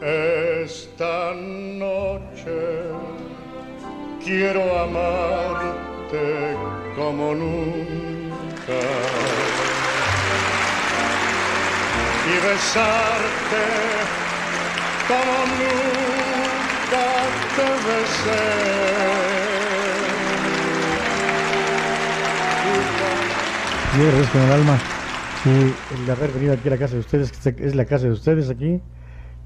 Esta noche quiero amarte como nunca y besarte como nunca te besé. Yo con el alma el haber venido aquí a la casa de ustedes, que es la casa de ustedes aquí.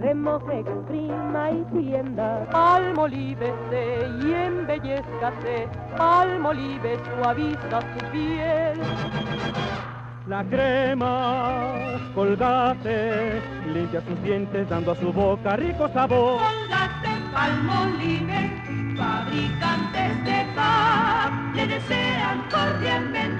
remoje, exprima y tienda. Almolívese y embellezcase, almolive suaviza su piel. La crema, colgate, limpia sus dientes dando a su boca rico sabor. Colgate, palmolive, fabricantes de paz, le desean cordialmente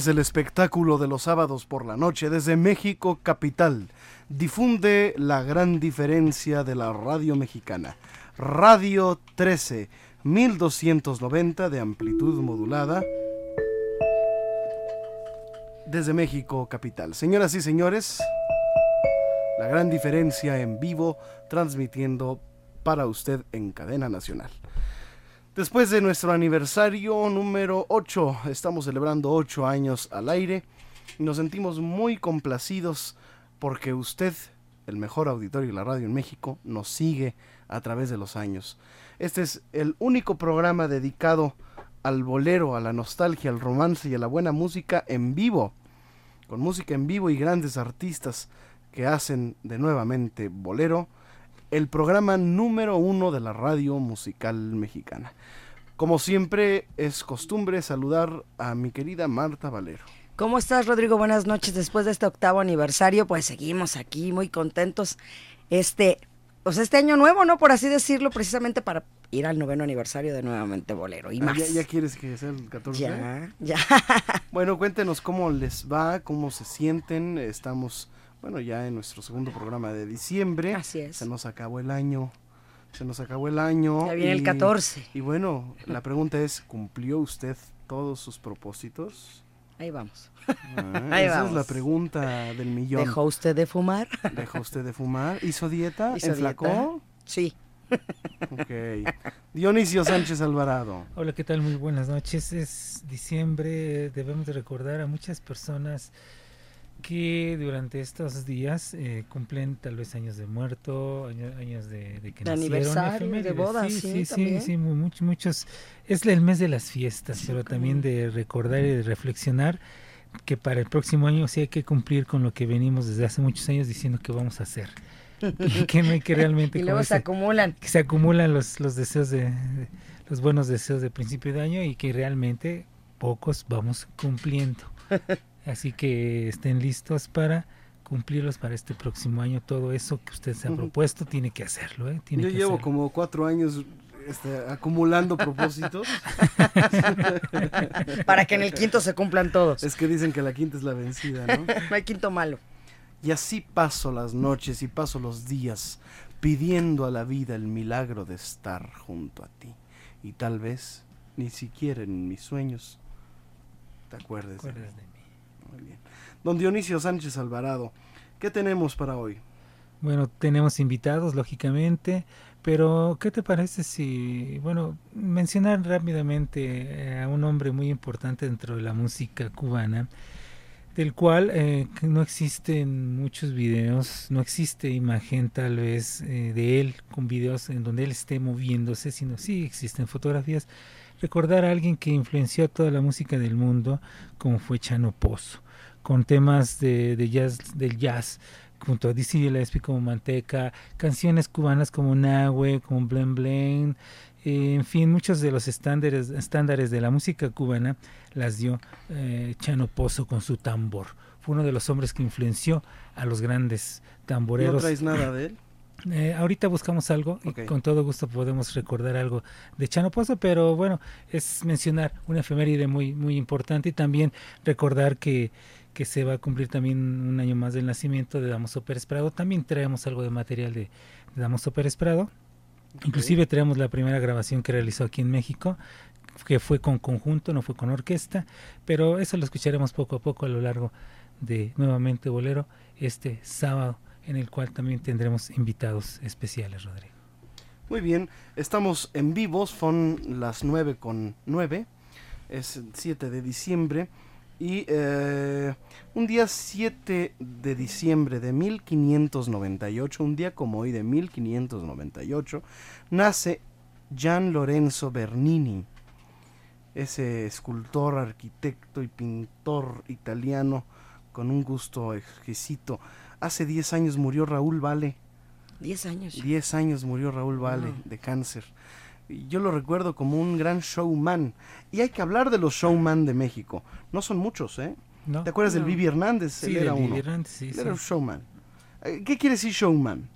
Es el espectáculo de los sábados por la noche desde México Capital. Difunde la gran diferencia de la radio mexicana. Radio 13, 1290 de amplitud modulada. Desde México Capital. Señoras y señores, La gran diferencia en vivo, transmitiendo para usted en cadena nacional. Después de nuestro aniversario número 8, estamos celebrando 8 años al aire. Y nos sentimos muy complacidos porque usted, el mejor auditorio de la radio en México, nos sigue a través de los años. Este es el único programa dedicado al bolero, a la nostalgia, al romance y a la buena música en vivo, con música en vivo y grandes artistas que hacen de nuevamente bolero el programa número uno de la radio musical mexicana. Como siempre es costumbre saludar a mi querida Marta Valero. ¿Cómo estás, Rodrigo? Buenas noches. Después de este octavo aniversario, pues seguimos aquí muy contentos. Este, pues este año nuevo, ¿no? Por así decirlo, precisamente para ir al noveno aniversario de Nuevamente Bolero y Ah, más. ¿Ya, ya quieres que sea el 14? Ya, ya. Bueno, cuéntenos cómo les va, cómo se sienten. Estamos, bueno, ya en nuestro segundo programa de diciembre. Así es. Se nos acabó el año. Se nos acabó el año. Ya viene el 14. Y bueno, la pregunta es, ¿cumplió usted todos sus propósitos? Ahí vamos. Ah, Ahí esa es la pregunta del millón. ¿Dejó usted de fumar? ¿Dejó usted de fumar? ¿Hizo dieta? ¿Hizo ¿Enflacó? dieta? Sí. Ok. Dionisio Sánchez Alvarado. Hola, ¿qué tal? Muy buenas noches. Es diciembre, debemos de recordar a muchas personas que durante estos días eh, cumplen tal vez años de muerto, año- años de, de que De nacieron, aniversario, de efemérides. boda, sí, sí, sí, sí, también. sí, mu- much- muchos. Es el mes de las fiestas, pero también de recordar y de reflexionar que para el próximo año sí hay que cumplir con lo que venimos desde hace muchos años diciendo que vamos a hacer. Y que no hay que realmente Y luego se acumulan. que se acumulan los, los deseos de, de- los buenos deseos de principio de año y que realmente pocos vamos cumpliendo. Así que estén listos para cumplirlos para este próximo año. Todo eso que usted se ha propuesto tiene que hacerlo. ¿eh? Tiene Yo que llevo hacerlo. como cuatro años este, acumulando propósitos. Para que en el quinto se cumplan todos. Es que dicen que la quinta es la vencida, ¿no? No hay quinto malo. Y así paso las noches y paso los días pidiendo a la vida el milagro de estar junto a ti. Y tal vez ni siquiera en mis sueños te acuerdes, de, Acuerdas mí. de mí. Don Dionisio Sánchez Alvarado, ¿qué tenemos para hoy? Bueno, tenemos invitados, lógicamente, pero ¿qué te parece si, bueno, mencionar rápidamente eh, a un hombre muy importante dentro de la música cubana, del cual eh, no existen muchos videos, no existe imagen tal vez eh, de él con videos en donde él esté moviéndose, sino sí existen fotografías. Recordar a alguien que influenció a toda la música del mundo, como fue Chano Pozo, con temas de, de jazz, del jazz, junto a Dizzy Gillespie como Manteca, canciones cubanas como Nahue, como Blen Blen, eh, en fin, muchos de los estándares, estándares de la música cubana las dio eh, Chano Pozo con su tambor. Fue uno de los hombres que influenció a los grandes tamboreros. ¿No traes nada de él? Eh, ahorita buscamos algo y con todo gusto podemos recordar algo de Chano Pozo, pero bueno, es mencionar una efeméride muy, muy importante y también recordar que, que se va a cumplir también un año más del nacimiento de Damaso Pérez Prado. También traemos algo de material de, de Damaso Pérez Prado. Inclusive traemos la primera grabación que realizó aquí en México, que fue con conjunto, no fue con orquesta, pero eso lo escucharemos poco a poco a lo largo de nuevamente Bolero este sábado, en el cual también tendremos invitados especiales, Rodrigo. Muy bien, estamos en vivo, son las 9 con 9, es el 7 de diciembre y eh, un día 7 de diciembre de 1598, un día como hoy de 1598, nace Gian Lorenzo Bernini, ese escultor, arquitecto y pintor italiano con un gusto exquisito. Hace 10 años murió Raúl Vale. Diez años. 10 años murió Raúl Vale Wow. de cáncer. Y Yo lo recuerdo como un gran showman. Y hay que hablar de los showman de México. No son muchos, ¿eh? ¿No? ¿Te acuerdas del. Vivi Hernández? Sí, Él era uno. Hernández, sí, Él sí. era un showman. Eh, ¿Qué quiere decir showman?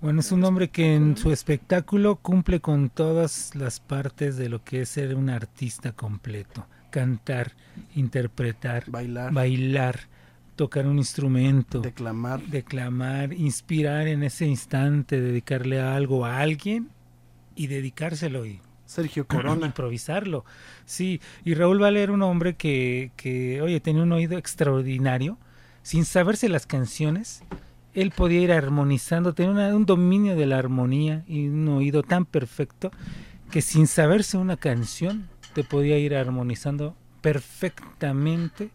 Bueno, es un hombre que en su espectáculo cumple con todas las partes de lo que es ser un artista completo. Cantar, interpretar, Bailar. bailar tocar un instrumento, declamar, declamar, inspirar en ese instante, dedicarle algo a alguien y dedicárselo y Sergio Corona. improvisarlo. Sí, y Raúl Vale era un hombre que, que, oye, tenía un oído extraordinario, sin saberse las canciones, él podía ir armonizando, tenía una- un dominio de la armonía y un oído tan perfecto que sin saberse una canción te podía ir armonizando perfectamente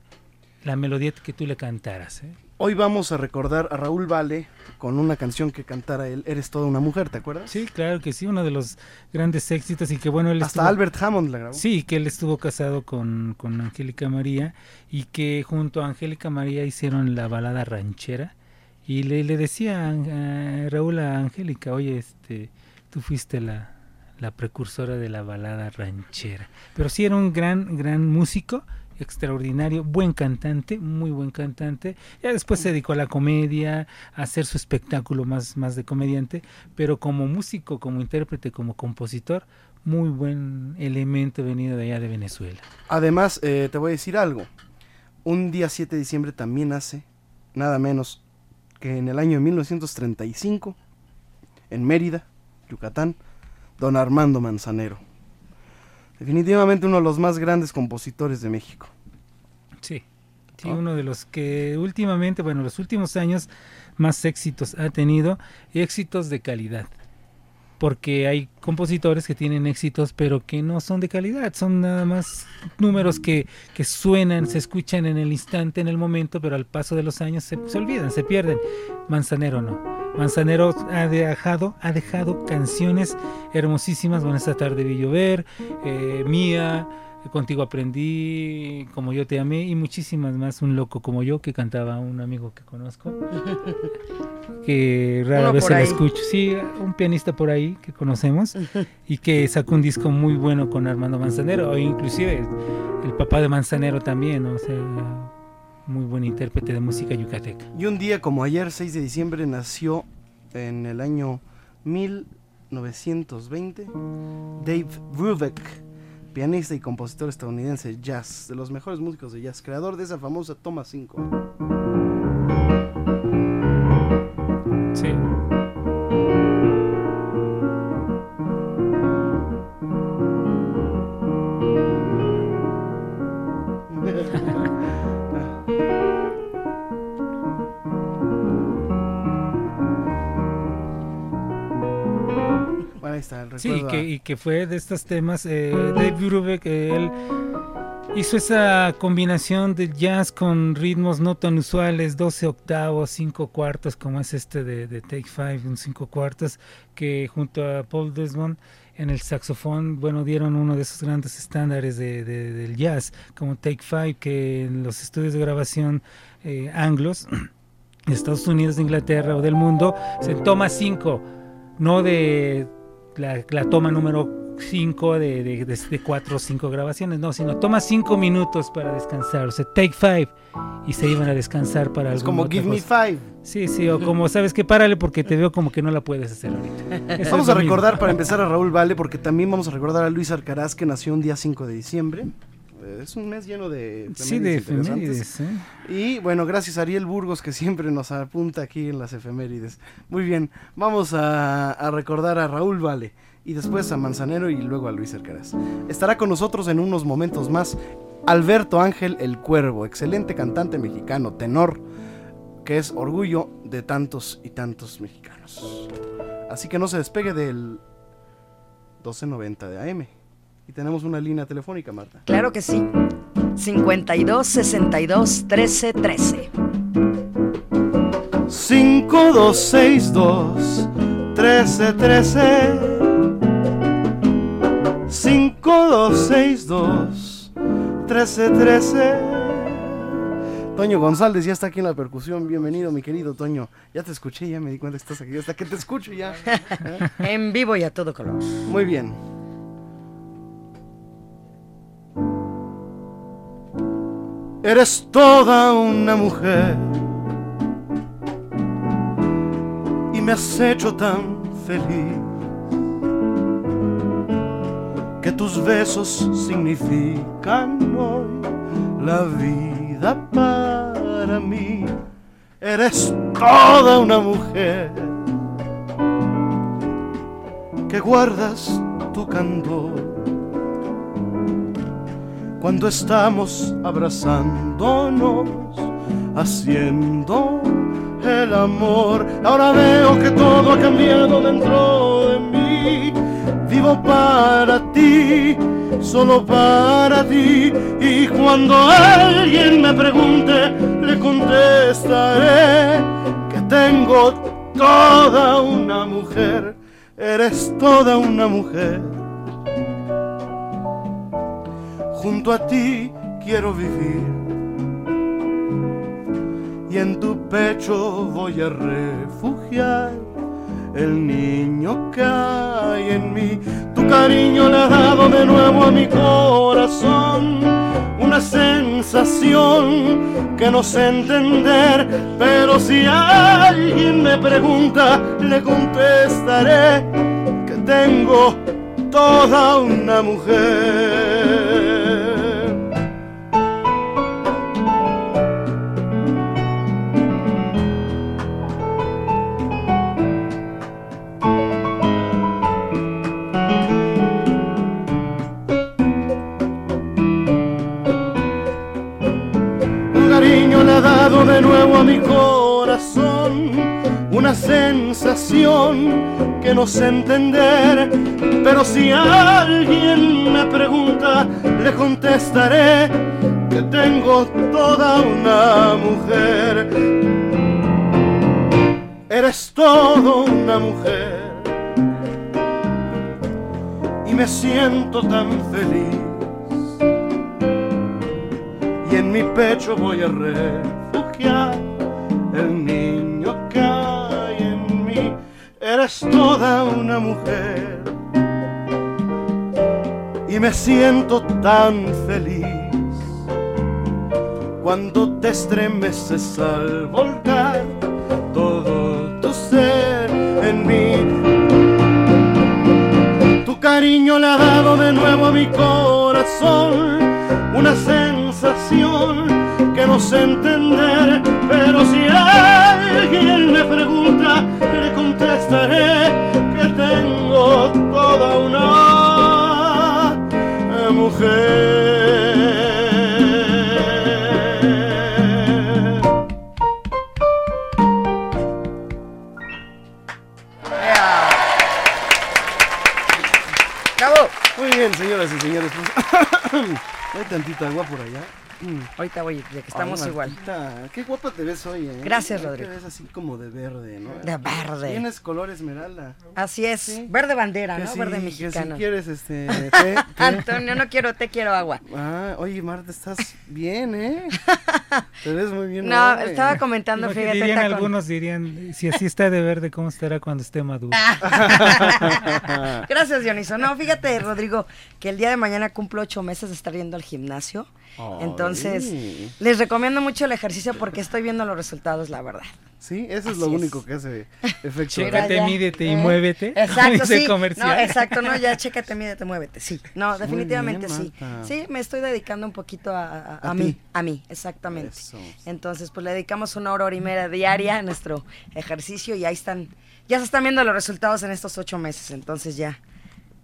la melodía que tú le cantaras. ¿eh? Hoy vamos a recordar a Raúl Vale con una canción que cantara él, Eres toda una mujer, ¿te acuerdas? Sí, claro que sí, uno de los grandes éxitos y que bueno, él Hasta estuvo- Albert Hammond la grabó. Sí, que él estuvo casado con, con Angélica María y que junto a Angélica María hicieron la balada ranchera y le, le decía a Raúl a Angélica, oye, este, tú fuiste la, la precursora de la balada ranchera. Pero sí era un gran, gran músico, extraordinario, buen cantante, muy buen cantante. Ya después se dedicó a la comedia, a hacer su espectáculo más, más de comediante, pero como músico, como intérprete, como compositor, muy buen elemento venido de allá de Venezuela. Además, eh, te voy a decir algo. Un día 7 de diciembre también hace, nada menos que en el año de 1935, en Mérida, Yucatán, don Armando Manzanero. Definitivamente uno de los más grandes compositores de México. Sí, sí, uno de los que últimamente, bueno, los últimos años más éxitos ha tenido y éxitos de calidad. Porque hay compositores que tienen éxitos pero que no son de calidad, son nada más números que, que suenan, se escuchan en el instante, en el momento, pero al paso de los años se, se olvidan, se pierden. Manzanero no. Manzanero ha dejado, ha dejado canciones hermosísimas, bueno, esta tarde vi llover, eh, Mía, Contigo aprendí, Como yo te amé y muchísimas más. Un loco como yo que cantaba un amigo que conozco, que rara Uno vez se lo escucho. Sí, un pianista por ahí que conocemos y que sacó un disco muy bueno con Armando Manzanero, o inclusive el, el papá de Manzanero también, o sea, muy buen intérprete de música yucateca. Y un día como ayer, 6 de diciembre, nació en el año 1920 Dave Brubeck, pianista y compositor estadounidense de jazz, de los mejores músicos de jazz, creador de esa famosa Toma 5. Sí. Ahí está el Sí, y que, y que fue de estas temas, eh, Dave Brubeck, él hizo esa combinación de jazz con ritmos no tan usuales, 12 octavos, 5 cuartos, como es este de, de Take Five, un 5 cuartos, que junto a Paul Desmond en el saxofón, bueno, dieron uno de esos grandes estándares de, de- del jazz, como Take Five, que en los estudios de grabación eh, anglos, de Estados Unidos, de Inglaterra o del mundo, se toma 5, no de la, la toma número 5 de, de, de, de cuatro o cinco grabaciones, no, sino toma 5 minutos para descansar, o sea, take 5 y se iban a descansar para Es como Give Me cosa. Five. Sí, sí, o como sabes que párale porque te veo como que no la puedes hacer ahorita. Eso Vamos a mismo. recordar para empezar a Raúl Vale, porque también vamos a recordar a Luis Arcaraz, que nació un día 5 de diciembre. Es un mes lleno de Sí, de efemérides interesantes. efemérides, ¿eh? Y bueno, gracias a Ariel Burgos, que siempre nos apunta aquí en las efemérides. Muy bien, vamos a, a recordar a Raúl Vale, y después a Manzanero y luego a Luis Arcaraz. Estará con nosotros en unos momentos más Alberto Ángel El Cuervo, excelente cantante mexicano, tenor, que es orgullo de tantos y tantos mexicanos. Así que no se despegue del 1290 de AM. Y tenemos una línea telefónica, Marta. Claro que sí. 52 62 13 13. 5262 1313 5262 1313 Toño González ya está aquí en la percusión. Bienvenido, mi querido Toño. Ya te escuché, ya me di cuenta que estás aquí. Hasta que te escucho ya. En vivo y a todo color. Muy bien. Eres toda una mujer. Y me has hecho tan feliz. Que tus besos significan hoy la vida para mí. Eres toda una mujer. Que guardas tu candor cuando estamos abrazándonos, haciendo el amor. Ahora veo que todo ha cambiado dentro de mí. Vivo para ti, solo para ti. Y cuando alguien me pregunte, le contestaré que tengo toda una mujer. Eres toda una mujer. Junto a ti quiero vivir y en tu pecho voy a refugiar el niño que hay en mí. Tu cariño le ha dado de nuevo a mi corazón una sensación que no sé entender, pero si alguien me pregunta, le contestaré que tengo toda una mujer. Mi corazón una sensación que no sé entender, pero si alguien me pregunta, le contestaré que tengo toda una mujer. Eres todo una mujer y me siento tan feliz y en mi pecho voy a reír el niño que hay en mí. Eres toda una mujer y me siento tan feliz cuando te estremeces al volcar todo tu ser en mí. Tu cariño le ha dado de nuevo a mi corazón una sensación que no sé entender, pero si alguien me pregunta, le contestaré que tengo toda una hay tantita agua por allá. Mm. Ahorita voy, ya que estamos igual. Qué guapa te ves hoy, ¿eh? Gracias, Rodrigo. Te ves así como de verde, ¿no? De verde. Tienes color esmeralda. Así es. Verde bandera, ¿no? verde mexicano. Que si quieres, este. Antonio, no quiero té, quiero agua. Ah, oye, Marta, estás bien, ¿eh? te ves muy bien. No, estaba comentando, fíjate. Dirían, algunos dirían, si así está de verde, ¿cómo estará cuando esté maduro? Gracias, Dioniso. No, fíjate, Rodrigo, que el día de mañana cumplo ocho meses de estar yendo al gimnasio. Entonces, les recomiendo mucho el ejercicio porque estoy viendo los resultados, la verdad. Sí, eso es lo único que hace efecto. Chécate, mídete y ¿Eh? muévete. Exacto, sí. No, exacto, no, ya chécate, mídete, muévete. Sí, no, definitivamente sí. Sí, me estoy dedicando un poquito a, a, mí, a mí, exactamente. Entonces, pues le dedicamos una hora, hora y media diaria a nuestro ejercicio y ahí están, ya se están viendo los resultados en estos ocho meses. Entonces ya,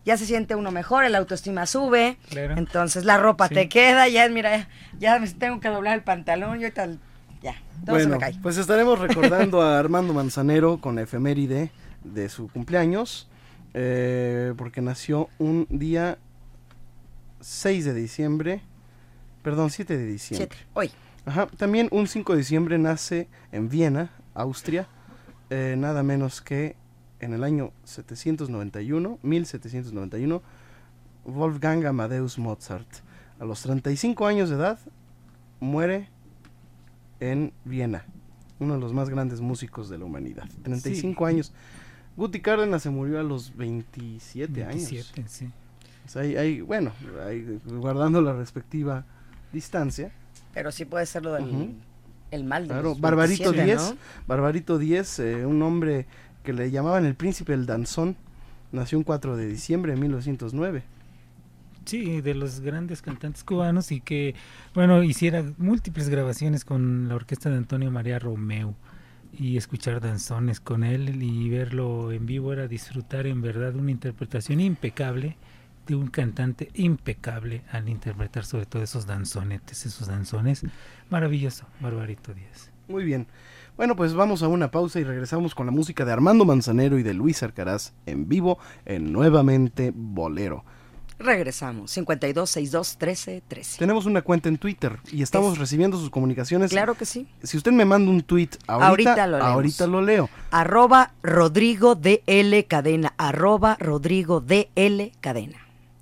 ya se siente uno mejor, el autoestima sube, entonces la ropa te queda, ya mira, ya, tengo que doblar el pantalón, yo tal ya, todo se me cae. Pues estaremos recordando a Armando Manzanero con efeméride de su cumpleaños, eh, porque nació un día 6 de diciembre, perdón, 7 de diciembre. 7, hoy. Ajá, también un 5 de diciembre nace en Viena, Austria, eh, nada menos que en el año 791, 1791, Wolfgang Amadeus Mozart. A los 35 años de edad muere en Viena, uno de los más grandes músicos de la humanidad. 35 años. Guti Cárdenas se murió a los 27, 27 años. sí. hay, bueno, guardando la respectiva distancia. Pero sí puede ser lo del el mal de claro, Barbarito 10, Barbarito 10, eh, un hombre que le llamaban el príncipe del danzón, nació un 4 de diciembre de 1909. Sí, de los grandes cantantes cubanos y que, bueno, hiciera múltiples grabaciones con la orquesta de Antonio María Romeo y escuchar danzones con él y verlo en vivo era disfrutar en verdad una interpretación impecable de un cantante impecable al interpretar sobre todo esos danzonetes, esos danzones. Maravilloso, Barbarito Díaz. Muy bien. Bueno, pues vamos a una pausa y regresamos con la música de Armando Manzanero y de Luis Arcaraz en vivo en Nuevamente Bolero. Regresamos, 52 62 13 13. Tenemos una cuenta en Twitter y estamos recibiendo sus comunicaciones. Claro que sí. Si usted me manda un tweet ahorita, Ahorita lo ahorita lo leo. Arroba Rodrigo DL Cadena. Arroba Rodrigo DL Cadena.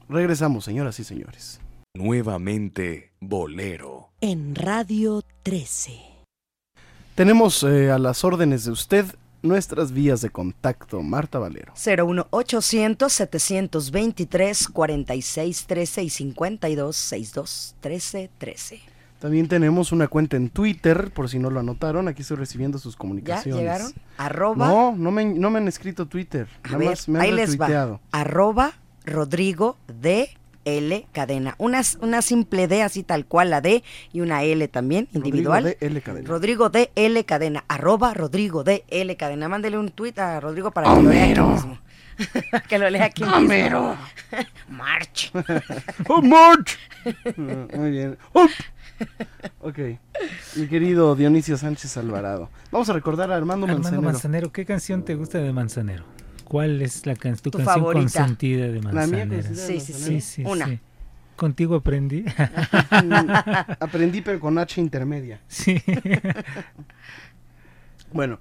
Regresamos, señoras y señores. Nuevamente Bolero. En Radio 13. Tenemos eh, a las órdenes de usted nuestras vías de contacto. Marta Valero. 01800 723 46 13 y 52 62 13 13. También tenemos una cuenta en Twitter, por si no lo anotaron. Aquí estoy recibiendo sus ¿Ya comunicaciones. llegaron? Arroba. No, no me, han escrito Twitter. A Nada ver, más me han ahí les va. Arroba Rodrigo DL Cadena. Una, una simple D así tal cual, la D y una L también, individual. Rodrigo DL Cadena. Rodrigo DL Cadena. Arroba Rodrigo DL Cadena. Mándele un tuit a Rodrigo para que lo lea aquí Homero. mismo. que lo lea aquí mismo. Homero. March. ¡Oh, March! Ah, Muy bien. ¡Oh! Ok. Mi querido Dionisio Sánchez Alvarado. Vamos a recordar a Armando, Armando Manzanero. Manzanero, ¿qué canción te gusta de Manzanero? ¿Cuál es la can- tu, Tu canción favorita. consentida de La mía consentida de Sí, sí, sí. Una. Contigo aprendí. Aprendí, pero con H intermedia. Sí. Bueno,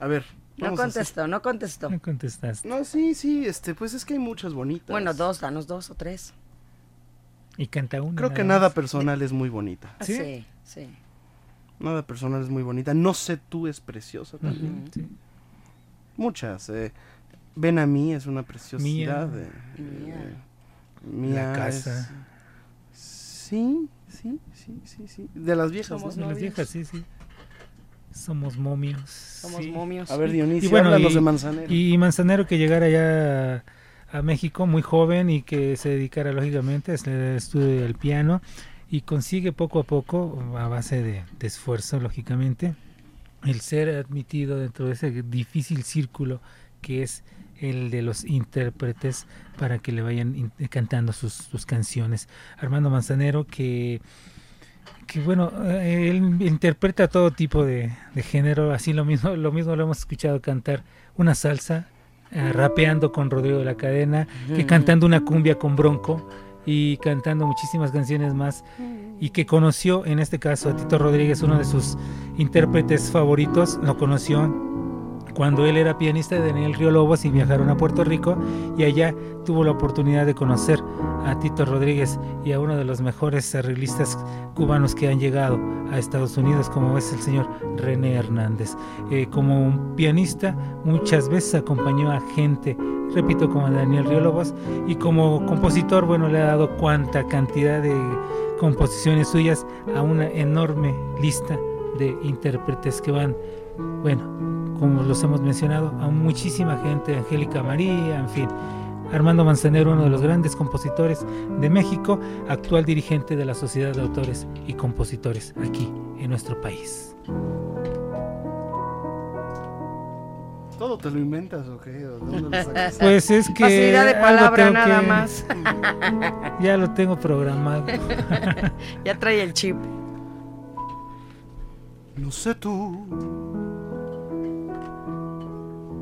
a ver. No contestó, no contestó. No contestaste. No, sí, sí, este, pues es que hay muchas bonitas. Bueno, dos, danos dos o tres. Y canta una. Creo que nada personal es muy bonita. Ah, Sí, sí. Nada personal es muy bonita. No sé tú es preciosa también. Sí. Muchas. eh, Ven a mí es una preciosidad. Mía. eh, Mía. Mía La casa. es- Sí, sí, sí, sí, sí. De las viejas. Somos ¿no? De las viejas, sí, sí. Somos momios. Somos sí. momios. A ver, Y Dionisio, bueno, háblanos y- de Manzanero. Y Manzanero que llegara ya a México muy joven y que se dedicara lógicamente a hacer el estudio del piano y consigue poco a poco, a base de, de esfuerzo lógicamente, el ser admitido dentro de ese difícil círculo que es el de los intérpretes para que le vayan in- cantando sus, sus canciones. Armando Manzanero que que bueno, eh, él interpreta todo tipo de, de género, así lo mismo, lo mismo lo hemos escuchado cantar una salsa, eh, rapeando con Rodrigo de la Cadena, que cantando una cumbia con Bronco y cantando muchísimas canciones más y que conoció en este caso a Tito Rodríguez, uno de sus intérpretes favoritos, lo conoció cuando él era pianista de Daniel Río Lobos y viajaron a Puerto Rico y allá tuvo la oportunidad de conocer a Tito Rodríguez y a uno de los mejores arreglistas cubanos que han llegado a Estados Unidos como es el señor René Hernández. Eh, como pianista muchas veces acompañó a gente, repito, como Daniel Río Lobos y como compositor, bueno, le ha dado cuanta cantidad de composiciones suyas a una enorme lista de intérpretes que van, bueno, como los hemos mencionado, a muchísima gente, Angélica María, en fin. Armando Manzanero, uno de los grandes compositores de México, actual dirigente de la Sociedad de Autores y Compositores aquí en nuestro país. ¿Todo te lo inventas o qué? ¿O de dónde lo sacas? Pues es que Facilidad de palabra nada que- más. Ya lo tengo programado. ya trae el chip. No sé tú,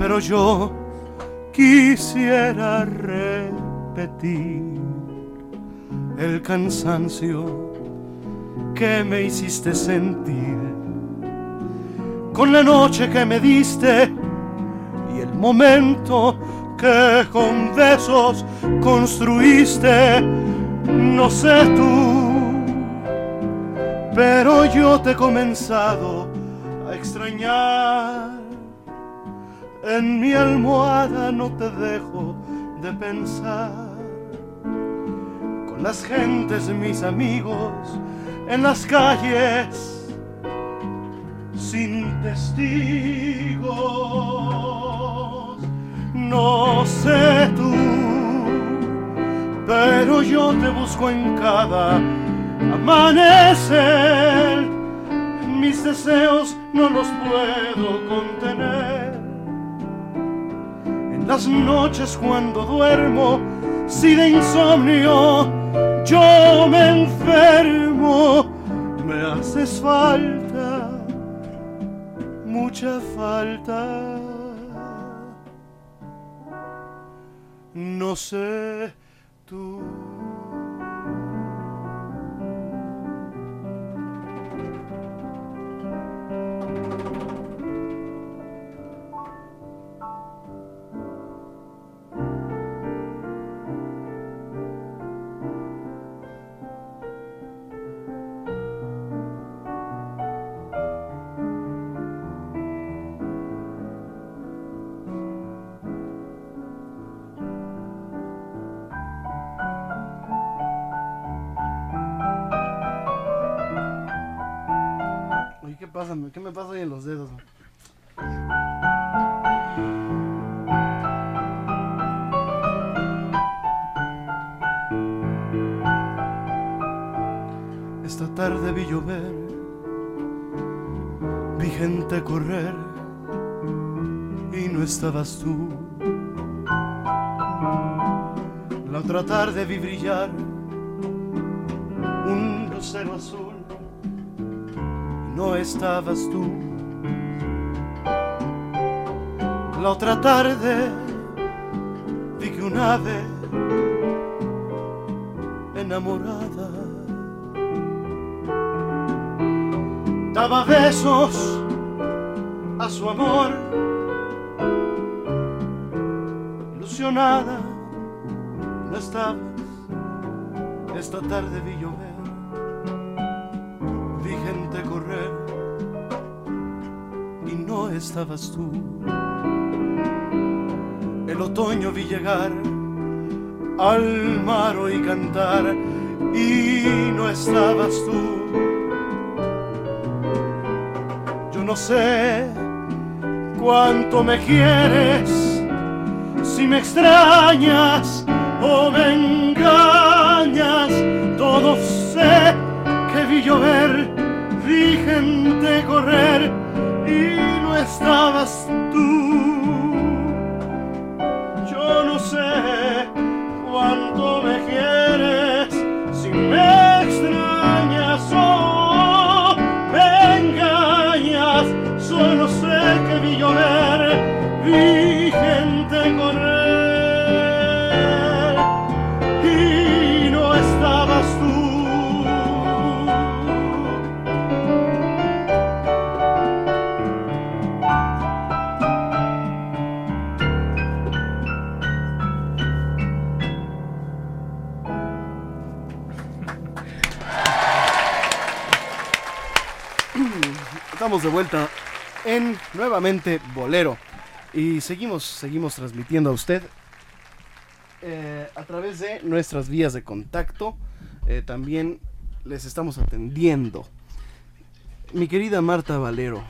pero yo quisiera repetir el cansancio que me hiciste sentir con la noche que me diste y el momento que con besos construiste. No sé tú, pero yo te he comenzado a extrañar. En mi almohada no te dejo de pensar. Con las gentes, mis amigos, en las calles, sin testigos. No sé tú, pero yo te busco en cada amanecer. Mis deseos no los puedo contener. Las noches cuando duermo, si de insomnio yo me enfermo, me haces falta, mucha falta. No sé tú. ¿Qué me pasa ahí en los dedos? Esta tarde vi llover, vi gente correr y no estabas tú. La otra tarde vi brillar un lucero azul no estabas tú. La otra tarde vi que un ave enamorada daba besos a su amor, ilusionada, no estabas. Esta tarde vi llover, estabas tú. El otoño vi llegar al mar y cantar y no estabas tú. Yo no sé cuánto me quieres, si me extrañas o me engañas. Todo sé que vi llover, vi gente correr y no estabas tú. De vuelta en nuevamente Bolero y seguimos, seguimos transmitiendo a usted eh, a través de nuestras vías de contacto. eh, también les estamos atendiendo. Mi querida Marta Valero,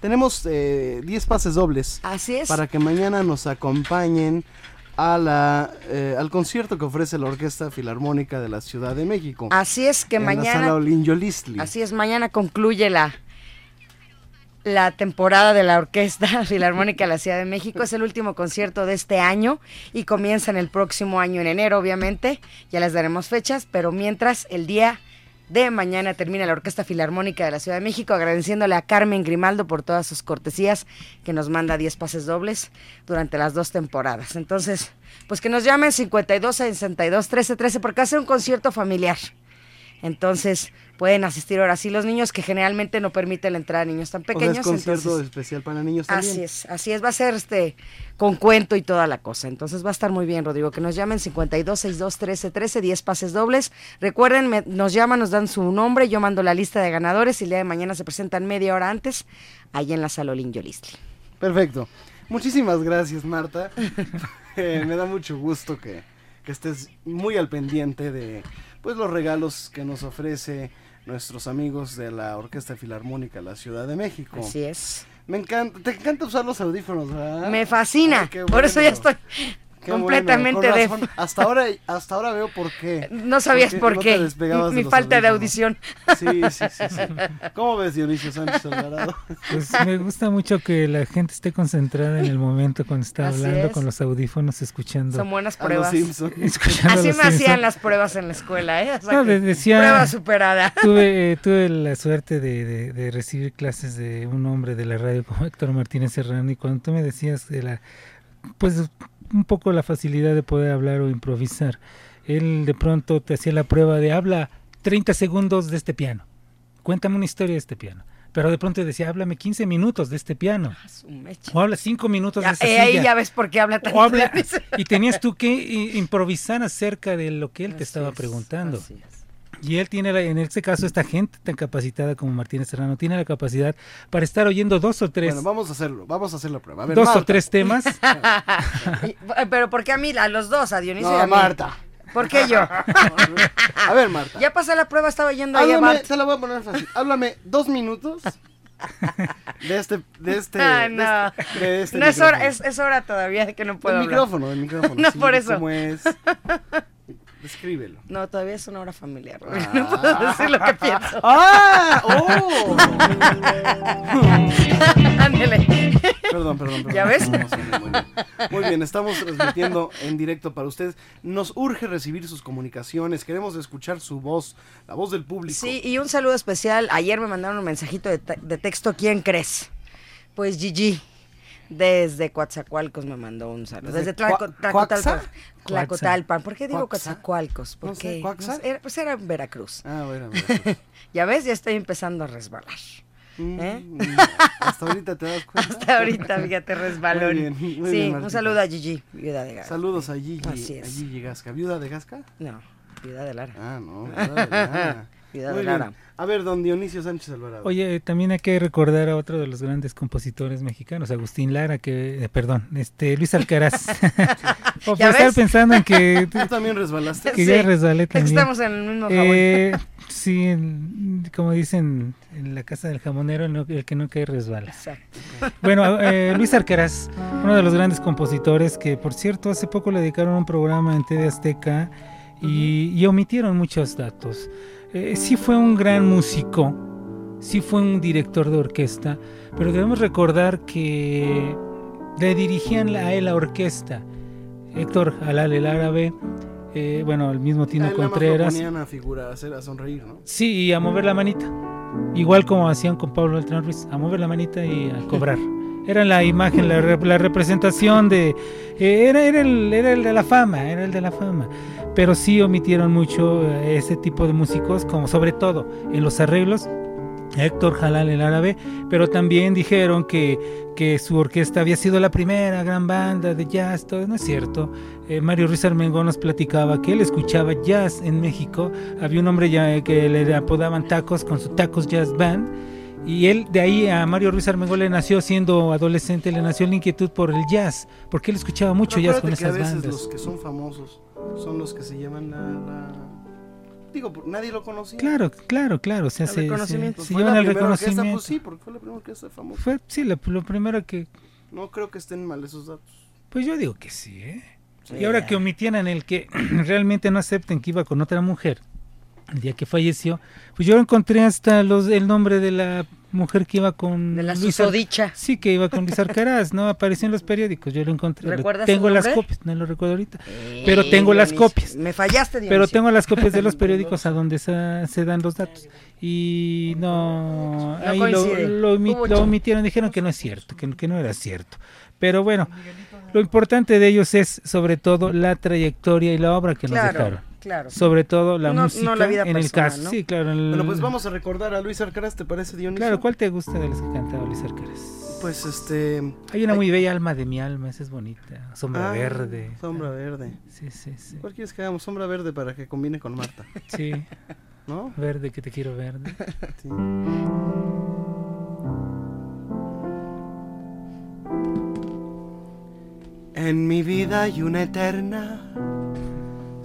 tenemos eh, 10 pases dobles. Así es. Para que mañana nos acompañen a la, eh, al concierto que ofrece la Orquesta Filarmónica de la Ciudad de México. Así es que en La mañana. sala. Así es, mañana concluye la, la temporada de la Orquesta Filarmónica de la Ciudad de México. Es el último concierto de este año y comienza en el próximo año, en enero, obviamente. Ya les daremos fechas, pero mientras el día de mañana termina la Orquesta Filarmónica de la Ciudad de México, agradeciéndole a Carmen Grimaldo por todas sus cortesías, que nos manda 10 pases dobles durante las dos temporadas. Entonces, pues que nos llamen 52 62 13 13 porque hace un concierto familiar. Entonces, pueden asistir ahora sí los niños que generalmente no permiten la entrada a niños tan O sea, pequeños. es concierto entonces- especial para niños también. Así es, así es, va a ser este con cuento y toda la cosa. Entonces va a estar muy bien, Rodrigo, que nos llamen 52 62 13 13, 10 pases dobles. Recuerden, me- nos llaman, nos dan su nombre, yo mando la lista de ganadores y el día de mañana se presentan media hora antes ahí en la Salolín Yolistli. Perfecto. Muchísimas gracias, Marta. Eh, me da mucho gusto que, que estés muy al pendiente de pues los regalos que nos ofrece nuestros amigos de la Orquesta Filarmónica de la Ciudad de México. Así es. Me encanta, te encanta usar los audífonos, ¿verdad? Me fascina. Ay, Por eso ya estoy Qué completamente bueno, de... Hasta ahora, hasta ahora veo por qué. No sabías por qué. Mi falta de audición. Sí, sí, sí, sí. ¿Cómo ves, Dionisio Sánchez Alvarado? Pues me gusta mucho que la gente esté concentrada en el momento cuando está Así hablando es. con los audífonos, escuchando. Son buenas pruebas. Escuchando Así me hacían las pruebas en la escuela, ¿eh? O sea No, que de- decía- Prueba superada. Tuve, eh, tuve la suerte de, de- de recibir clases de un hombre de la radio como Héctor Martínez Serrano y cuando tú me decías de la, pues un poco la facilidad de poder hablar o improvisar, él de pronto te hacía la prueba de habla 30 segundos de este piano, cuéntame una historia de este piano. Pero de pronto decía, háblame 15 minutos de este piano. Mecha. O habla 5 minutos Ya, de esa eh, ahí silla. ya ves por qué habla tan O habla- y tenías tú que i- improvisar acerca de lo que él te estaba preguntando. Y él tiene, la- en este caso, esta gente tan capacitada como Martínez Serrano, tiene la capacidad para estar oyendo dos o tres, Bueno, vamos a hacerlo, vamos a hacer la prueba. A ver, dos o Marta. tres temas. Y- Pero ¿por qué a mí? A los dos, a Dionisio No, y a a mí. Marta. ¿Por qué yo? A ver, Marta. Ya pasé la prueba, estaba yendo ahí a Bart. te la voy a poner fácil. Háblame dos minutos de este, de este, Ah, de no. este, de este no es hora, es, es hora todavía de que no puedo hablar. micrófono, del micrófono. No, sí, por eso. ¿Cómo es? Descríbelo. No, todavía es una hora familiar. No puedo decir lo que pienso. ¡Ah! ¡Oh! Ándele. Perdón, perdón, perdón. ¿Ya ves? No, sí, muy, bien. Muy bien, estamos transmitiendo en directo para ustedes. Nos urge recibir sus comunicaciones, queremos escuchar su voz, la voz del público. Sí, y un saludo especial. Ayer me mandaron un mensajito de, te- de texto. ¿Quién crees? Pues Gigi. Desde Coatzacoalcos me mandó un saludo. ¿Desde Desde Tlacotalpan. Tlacotalpan. ¿Por qué digo? Coatzacoalcos? No Porque sé, ¿Cuaxa? era, pues era en Veracruz. Ah, bueno, bueno. Ya ves, ya estoy empezando a resbalar. ¿Eh? Mm, hasta ahorita te das cuenta. Hasta ahorita, fíjate, resbalón. Muy bien, muy sí, bien, un saludo a Gigi, viuda de Gasca. Saludos a Gigi, Así a es. Gigi Gasca. ¿Viuda de Gasca? No, viuda de Lara. Ah, no, viuda de Lara. Bien. Lara. A ver, don Dionisio Sánchez Alvarado. Oye, también hay que recordar a otro de los grandes compositores mexicanos, Agustín Lara, que, eh, perdón, este Luis Alcaraz. o por ¿Ya estar ves? pensando en que ¿Tú también resbalaste? que ya resbalé también. estamos en el mismo jabón. Eh, sí, en- como dicen en la casa del jamonero, no- el que no cae resbala. Exacto. Bueno, eh, Luis Alcaraz, uno de los grandes compositores que, por cierto, hace poco le dedicaron un programa en TV Azteca y, y omitieron muchos datos. Eh, sí fue un gran músico, sí fue un director de orquesta, pero debemos recordar que le dirigían a él la orquesta. Héctor Halal el árabe, eh, bueno, el mismo Tino A él nada más lo Contreras. ponían a figura, a, hacer, a sonreír, ¿no? Sí, y a mover la manita. Igual como hacían con Pablo Beltrán Ruiz, a mover la manita y a cobrar. Era la imagen, la, la representación de... eh, era, era, el, era el de la fama, era el de la fama. Pero sí omitieron mucho eh, ese tipo de músicos, como sobre todo en los arreglos, Héctor Jalal el árabe, pero también dijeron que, que su orquesta había sido la primera gran banda de jazz, todo no es cierto. Eh, Mario Ruiz Armengol nos platicaba que él escuchaba jazz en México, había un hombre ya que le apodaban Tacos con su Tacos Jazz Band, y él de ahí a Mario Ruiz Armengol le nació siendo adolescente, le nació la inquietud por el jazz, porque él escuchaba mucho Pero jazz con acuérdate que a esas veces bandas. los que son famosos son los que se llevan la... la- Digo, nadie lo conocía. Claro, claro, claro, o sea, El se, se- reconocimiento. se Fue llevan la el primera orquesta, reconocimiento. Pues sí, porque fue la primera orquesta famosa. Fue, sí, lo, lo primero que No creo que estén mal esos datos. Pues yo digo que sí, ¿eh? Sí. Y ahora que omitieran el que realmente no acepten que iba con otra mujer el día que falleció, pues yo encontré hasta los el nombre de la mujer que iba con De la Luis Ar- susodicha. Sí, que iba con Luis Arcaraz, ¿no? Apareció en los periódicos, yo lo encontré. Lo- ¿Recuerdas tengo su las copias, no lo recuerdo ahorita. pero tengo las copias. Me fallaste, Dionisio. Pero tengo las copias de los periódicos a donde se, se dan los datos. Y no, No ahí lo, coincide. omitieron, dijeron que no es cierto, que, que no era cierto. Pero bueno, lo importante de ellos es sobre todo la trayectoria y la obra que nos Claro, dejaron. Claro. Sobre todo la No- no música la vida en el caso. ¿no? Sí, claro. el- Bueno, pues vamos a recordar a Luis Alcaraz, ¿te parece, Dionisio? Claro, ¿cuál te gusta de los que cantaba Luis Alcaraz? Pues este... Hay una muy bella alma de mi alma, esa es bonita. Sombra Ah, verde. Sombra verde. Sí, sí, sí. ¿Cuál quieres que hagamos? Sombra verde para que combine con Marta. Sí. ¿No? Verde, que te quiero verde. Sí. En mi vida hay una eterna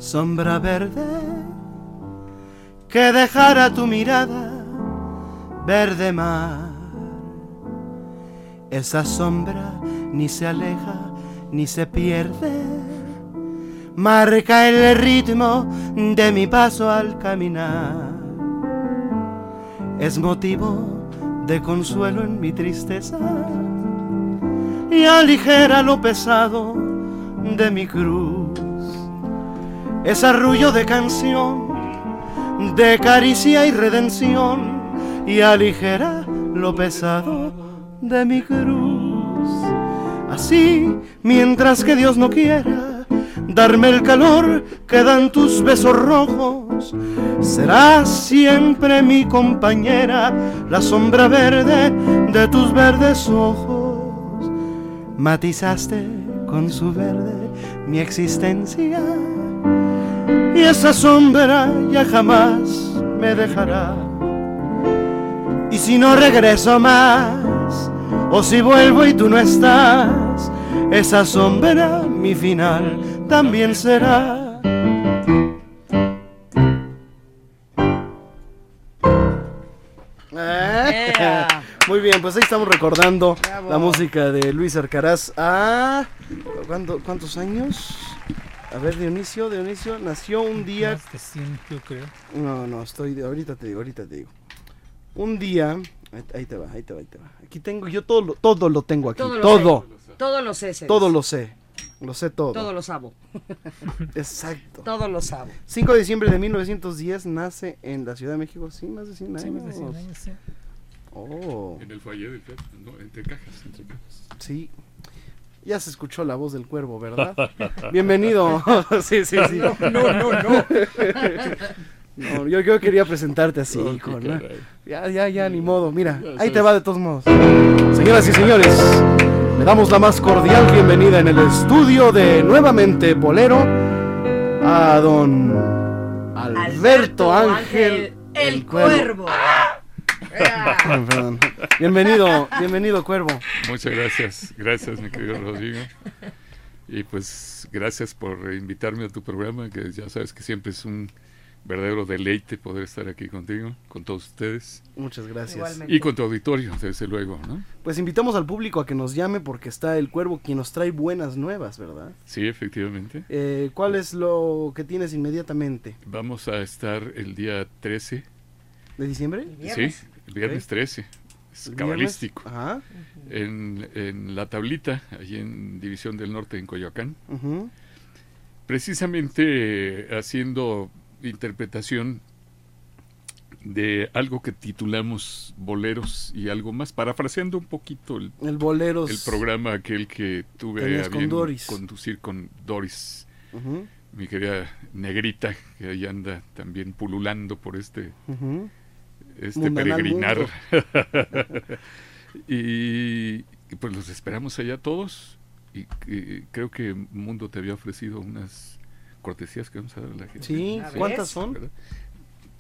sombra verde que dejara tu mirada verde mar. Esa sombra ni se aleja ni se pierde, marca el ritmo de mi paso al caminar. Es motivo de consuelo en mi tristeza y aligera lo pesado de mi cruz. Es arrullo de canción, de caricia y redención y aligera lo pesado de mi cruz. Así, mientras que Dios no quiera darme el calor que dan tus besos rojos, será siempre mi compañera la sombra verde de tus verdes ojos. Matizaste con su verde mi existencia y esa sombra ya jamás me dejará. Y si no regreso más, o si vuelvo y tú no estás, esa sombra mi final también será. Muy bien, pues ahí estamos recordando la música de Luis Arcaraz. Ah, ¿cuándo- ¿cuántos años? A ver, Dionisio, Dionisio nació un día. Más de 100, yo creo. No, no, estoy. Ahorita te digo, ahorita te digo. Un día. Ahí, te va, ahí te va, ahí te va. Aquí tengo, yo todo lo, todo lo tengo aquí. Todo Todo. lo sé. Todo lo sé. Todo lo sé. Lo sé todo. Todo lo sabo. Exacto. Todo lo sabo. 5 de diciembre de 1910 nace en la Ciudad de México, sí, más de 100 años. Sí, más de 100 años, sí. Oh. En el Valle del no, entre cajas, entre cajas. Sí. Ya se escuchó la voz del cuervo, ¿verdad? Bienvenido. sí, sí, sí. No, no, no, no. No, yo, yo quería presentarte así, Oh, hijo. Ya, ya, ya, ni modo. Mira, Ya ahí te va de todos modos. Señoras y señores, le damos la más cordial bienvenida en el estudio de Nuevamente Bolero a don Alberto, Ángel, el cuervo. Bienvenido, bienvenido, cuervo. Muchas gracias, gracias mi querido Rodrigo. Y pues gracias por invitarme a tu programa, que ya sabes que siempre es un verdadero deleite poder estar aquí contigo, con todos ustedes. Muchas gracias. Igualmente. Y con tu auditorio, desde luego, ¿no? Pues invitamos al público a que nos llame porque está el cuervo quien nos trae buenas nuevas, ¿verdad? Sí, efectivamente. Eh, ¿Cuál es lo que tienes inmediatamente? Vamos a estar el día 13. ¿De diciembre? Sí, viernes Ok. 13. Es cabalístico. ajá. En, en La Tablita, allí en División del Norte, en Coyoacán. Precisamente eh, haciendo interpretación de algo que titulamos Boleros y algo más, parafraseando un poquito el, El Boleros. el programa aquel que tuve a bien conducir con Doris, mi querida negrita, que ahí anda también pululando por este, ujú. Este peregrinar. y, pues los esperamos allá todos. Y, y creo que Mundo te había ofrecido unas cortesías que vamos a dar a la gente. Sí, ¿Ya ¿cuántas son? ¿verdad?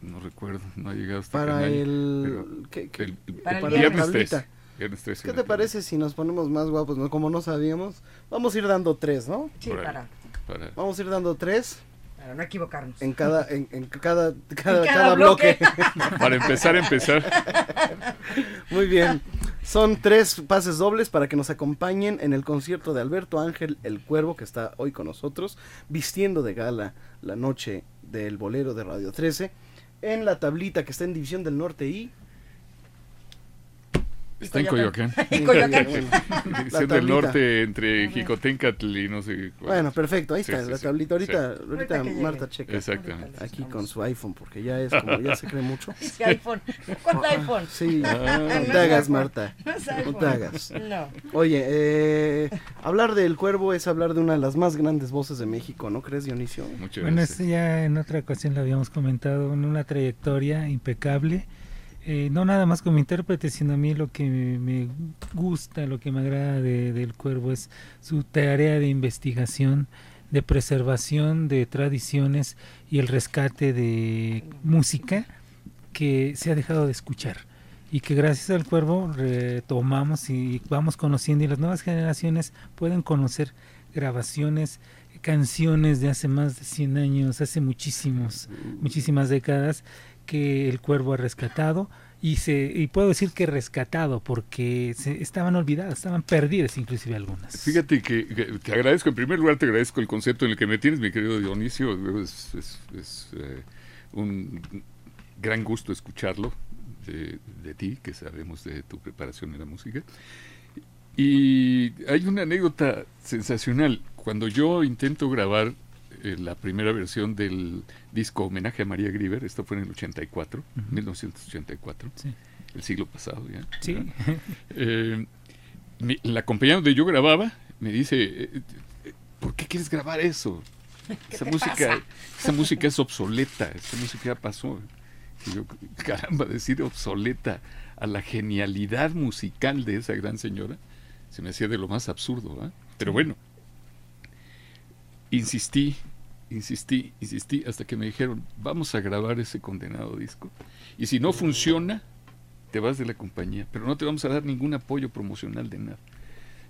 No recuerdo, no ha llegado hasta Para el- ¿qué- qué? el- Para el Para viernes la tablita. 13, viernes 13 ¿Qué en te la parece si nos ponemos más guapos? no? Como no sabíamos, vamos a ir dando tres, ¿no? Sí, para, para- Vamos a ir dando tres para no equivocarnos. en cada, en, en cada, cada, cada cada bloque. bloque. para empezar a empezar. Muy bien. Son tres pases dobles para que nos acompañen en el concierto de Alberto Ángel el Cuervo, que está hoy con nosotros, vistiendo de gala la noche del bolero de Radio 13, en la tablita que está en División del Norte y... Está en Coyoacán. En Coyoacán. Bueno, del tablita. Norte entre Jicotencatl y no sé cuál. Bueno, perfecto, ahí Sí, está sí, la sí, tablita. Ahorita, sí. ahorita. Marta checa. Exactamente. Aquí con su iPhone, porque ya es como, ya se cree mucho. Ese iPhone. ¿Cuánto iPhone? Sí, Ah. no te hagas. Marta. No te hagas. No. Oye, eh, hablar del cuervo es hablar de una de las más grandes voces de México, ¿no crees, Dionisio? Muchas Bueno, gracias. esto ya en otra ocasión lo habíamos comentado, en una trayectoria impecable. Eh, no nada más como intérprete, sino a mí lo que me, gusta, lo que me agrada de- del cuervo es su tarea de investigación, de preservación de tradiciones y el rescate de música que se ha dejado de escuchar. Y que gracias al cuervo retomamos y vamos conociendo y las nuevas generaciones pueden conocer grabaciones, canciones de hace más de 100 años, hace muchísimos, muchísimas décadas que el cuervo ha rescatado y se y puedo decir que rescatado porque se, estaban olvidadas, estaban perdidas inclusive algunas. Fíjate que, que te agradezco, en primer lugar te agradezco el concepto en el que me tienes, mi querido Dionisio, es, es- es, eh, un gran gusto escucharlo de, de ti, que sabemos de tu preparación en la música. Y hay una anécdota sensacional. Cuando yo intento grabar eh, la primera versión del disco Homenaje a María Grieber, esto fue en el 84, 1984, Sí. el siglo pasado ya. Sí. Eh, mi- la compañía donde yo grababa me dice, eh, eh, ¿por qué quieres grabar eso? ¿Qué Esa música, pasa? esa música es obsoleta, esa música ya pasó. Y yo, caramba, decir obsoleta a la genialidad musical de esa gran señora, se me hacía de lo más absurdo, ¿ah? Pero bueno, insistí, insistí, insistí, hasta que me dijeron, vamos a grabar ese condenado disco. Y si no funciona, te vas de la compañía, pero no te vamos a dar ningún apoyo promocional de nada.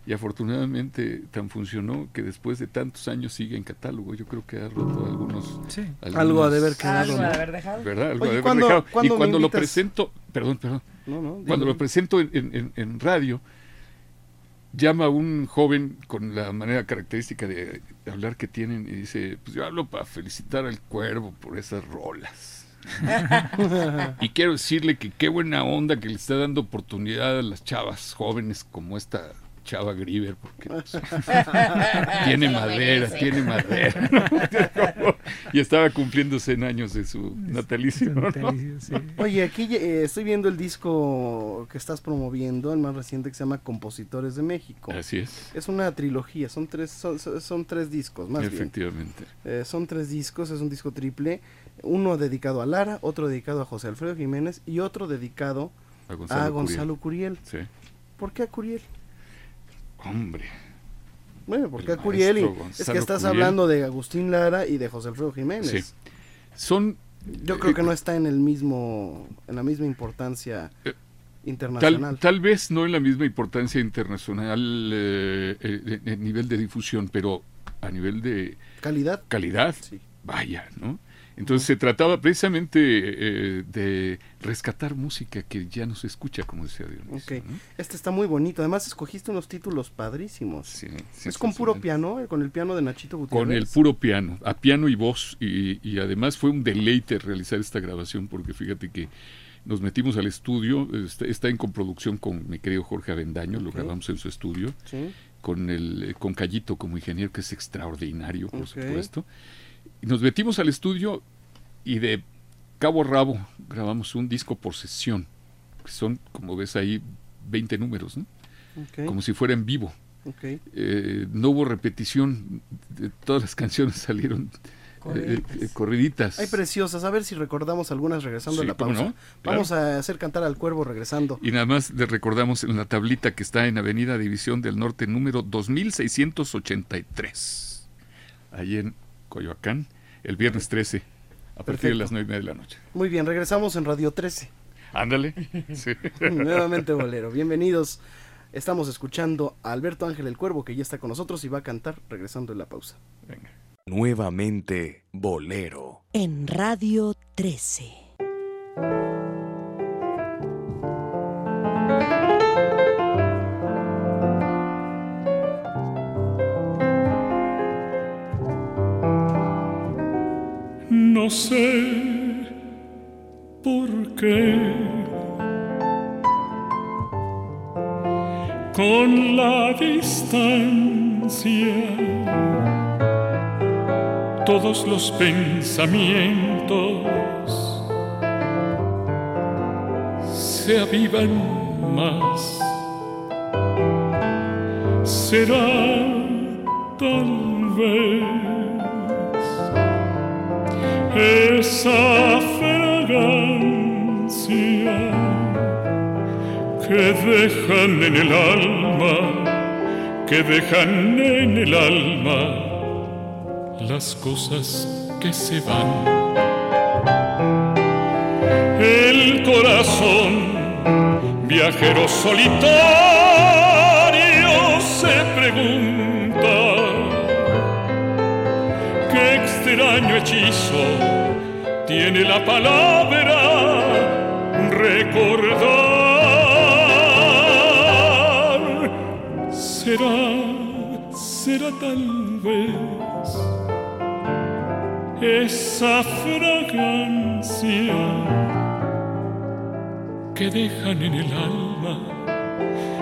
Y afortunadamente tan funcionó que después de tantos años sigue en catálogo. Yo creo que ha roto algunos... Sí. Algo ha de haber quedado, Algo ha de ¿no? haber dejado. ¿Verdad? Algo Oye, ha de haber ¿cuándo- dejado. cuándo Y cuando lo presento... Perdón, perdón. No, no, Cuando lo presento en, en- en- en radio, llama un joven con la manera característica de hablar que tienen y dice, pues yo hablo para felicitar al cuervo por esas rolas. y quiero decirle que qué buena onda que le está dando oportunidad a las chavas jóvenes como esta chava Grieber, porque pues, tiene madera, merece. tiene madera. ¿no? y estaba cumpliendo 100 años de su natalicio. ¿no? Oye, aquí eh, estoy viendo el disco que estás promoviendo, el más reciente que se llama Compositores de México. Así es. Es una trilogía, son tres, son, son tres discos, más bien. Efectivamente. Eh, son tres discos, es un disco triple, uno dedicado a Lara, otro dedicado a José Alfredo Jiménez y otro dedicado A a Gonzalo Curiel. Sí. ¿Por qué a Curiel? Hombre. Bueno, ¿por qué El a Curiel? Y maestro es que estás Curiel. hablando de Agustín Lara y de José Alfredo Jiménez. Sí. Son Yo creo que no está en el mismo, en la misma importancia internacional. Tal, tal vez no en la misma importancia internacional eh, eh, en, nivel de difusión, pero a nivel de calidad. Calidad, vaya, ¿no? Entonces se trataba precisamente eh, de rescatar música que ya no se escucha, como decía Dionisio. Ok. ¿no? Este está muy bonito. Además, escogiste unos títulos padrísimos. sí, es con puro piano, eh, con el piano de Nachito Gutiérrez. Con el puro piano, a piano y voz, y, y además fue un deleite realizar esta grabación, porque fíjate que nos metimos al estudio, está, está en coproducción con mi querido Jorge Avendaño, lo grabamos en su estudio, Sí. con el con Callito como ingeniero, que es extraordinario, por Ok. supuesto. Y nos metimos al estudio y de cabo a rabo grabamos un disco por sesión, que son, como ves ahí, 20 números, ¿no? Como si fuera en vivo. Eh, no hubo repetición, de- todas las canciones salieron eh, Corriditas. eh, corriditas. Hay preciosas. A ver si recordamos algunas regresando Sí, a la pausa. no, claro. Vamos a hacer cantar al cuervo regresando. Y nada más le recordamos en la tablita que está en Avenida División del Norte número 2683, ahí en Coyoacán, el viernes 13, a partir de las nueve y media de la noche. Muy bien, regresamos en Radio 13. Ándale. Sí. Nuevamente bolero. Bienvenidos. Estamos escuchando a Alberto Ángel el Cuervo que ya está con nosotros y va a cantar regresando en la pausa. Nuevamente Bolero. En Radio 13. Sé por qué con la distancia todos los pensamientos se avivan más. Será tal vez esa fragancia que dejan en el alma, que dejan en el alma las cosas que se van. El corazón, viajero solitario, extraño hechizo tiene la palabra recordar. Será, será tal vez esa fragancia que dejan en el alma,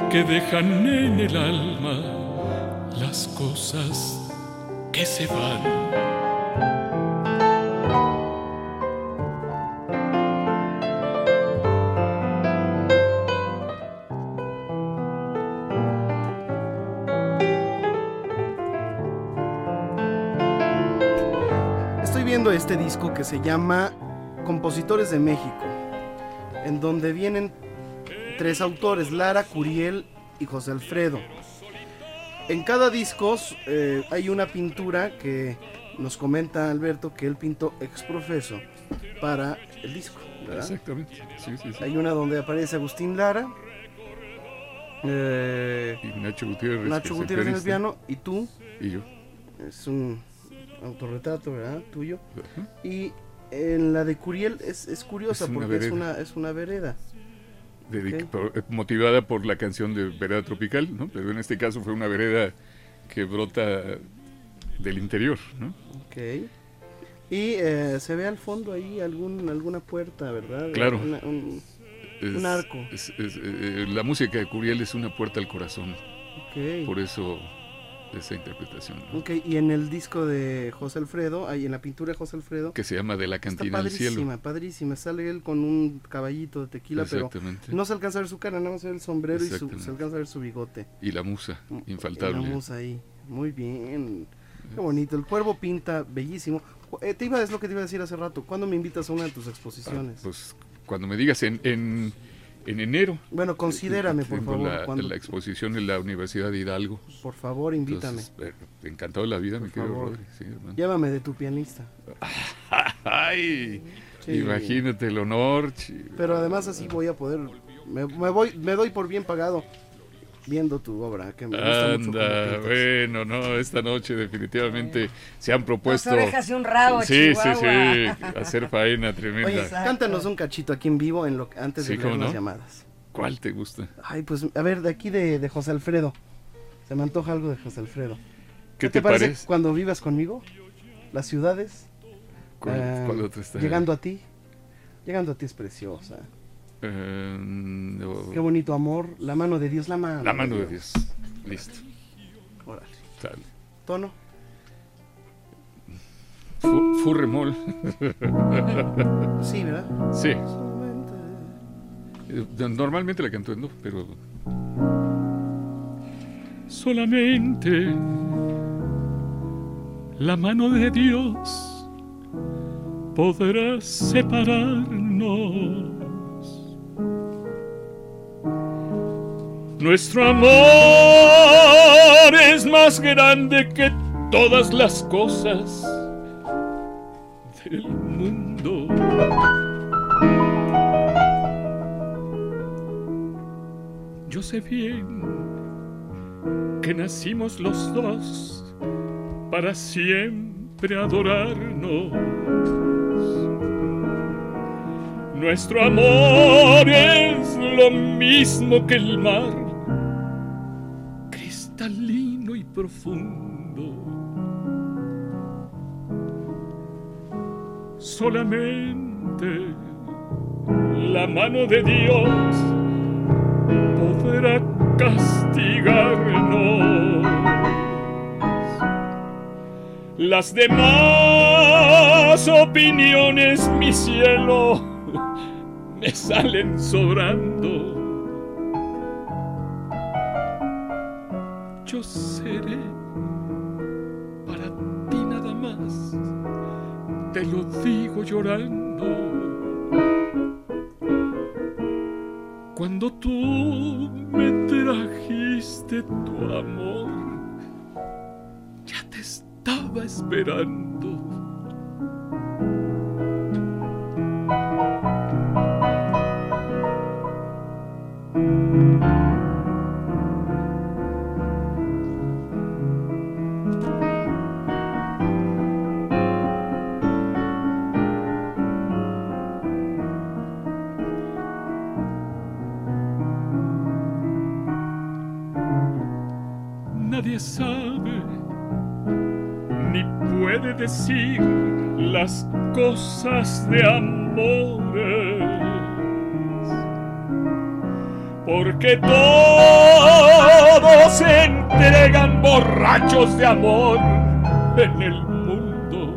que dejan en el alma las cosas que se van. Que se llama Compositores de México, en donde vienen tres autores, Lara, Curiel y José Alfredo. En cada disco eh, hay una pintura que nos comenta Alberto que él pintó ex profeso para el disco. ¿verdad? Exactamente. Sí, sí, sí. Hay una donde aparece Agustín Lara, eh, Y Nacho Gutiérrez. Nacho Gutiérrez en el piano y tú. Y yo. Es un autorretrato, ¿verdad? Tuyo. Y en la de Curiel es, es curiosa Es porque es una, es una vereda. por- eh, motivada por la canción de Vereda Tropical, ¿no? Pero en este caso fue una vereda que brota del interior, ¿no? Ok. Y eh, se ve al fondo ahí algún, alguna puerta, ¿verdad? Claro. Una- un, Es- un arco. es- es, eh, la música de Curiel es una puerta al corazón. Ok. Por eso esa interpretación, ¿no? Ok, y en el disco de José Alfredo, ahí en la pintura de José Alfredo, que se llama De la cantina al padrísima, cielo. padrísima. Sale él con un caballito de tequila, pero no se alcanza a ver su cara, nada más se ve el sombrero y su- se alcanza a ver su bigote. Y la musa, Y infaltable. La musa ahí, muy bien. Qué bonito, el cuervo pinta bellísimo. Eh, te iba, es lo que te iba a decir hace rato, ¿cuándo me invitas a una de tus exposiciones? Pues cuando me digas en, en, en enero. Bueno, considérame, por favor, La, cuando- la exposición en la Universidad de Hidalgo. Por favor, invítame. Entonces, encantado de la vida, mi Por querido favor. Rodri, sí. Llévame de tu pianista. Ay, Sí. imagínate el honor. chi- Pero además así voy a poder, me, me voy, me doy por bien pagado viendo tu obra, que me gusta mucho. Anda, pintas. bueno, no, esta noche definitivamente se han propuesto. orejas y un rabo, Sí, sí, Chihuahua. sí, hacer faena tremenda. Oye, cántanos un cachito aquí en vivo en lo, antes de Sí, leer ¿cómo las no? llamadas. ¿Cuál te gusta? Ay, pues a ver, de aquí de, de José Alfredo. Se me antoja algo de José Alfredo. ¿Qué te parece? cuando vivas conmigo? Las ciudades. ¿Cuál- cuál otra está? Llegando a ti. Llegando a ti es preciosa. Eh, no. Qué bonito amor. La mano de Dios, la mano. La mano de Dios. Listo. Órale. Sale. Tono. Fu, fu remol. Sí, ¿verdad? Sí. Eh, Normalmente la canto en do, pero solamente la mano de Dios podrá separarnos. Nuestro amor es más grande que todas las cosas del mundo. Yo sé bien que nacimos los dos para siempre adorarnos. Nuestro amor es lo mismo que el mar, profundo. Solamente la mano de Dios podrá castigarnos. Las demás opiniones, mi cielo, me salen sobrando. Yo para ti nada más, te lo digo llorando. Cuando tú me trajiste tu amor, ya te estaba esperando. Nadie sabe ni puede decir las cosas de amores. Porque todos se entregan borrachos de amor en el mundo.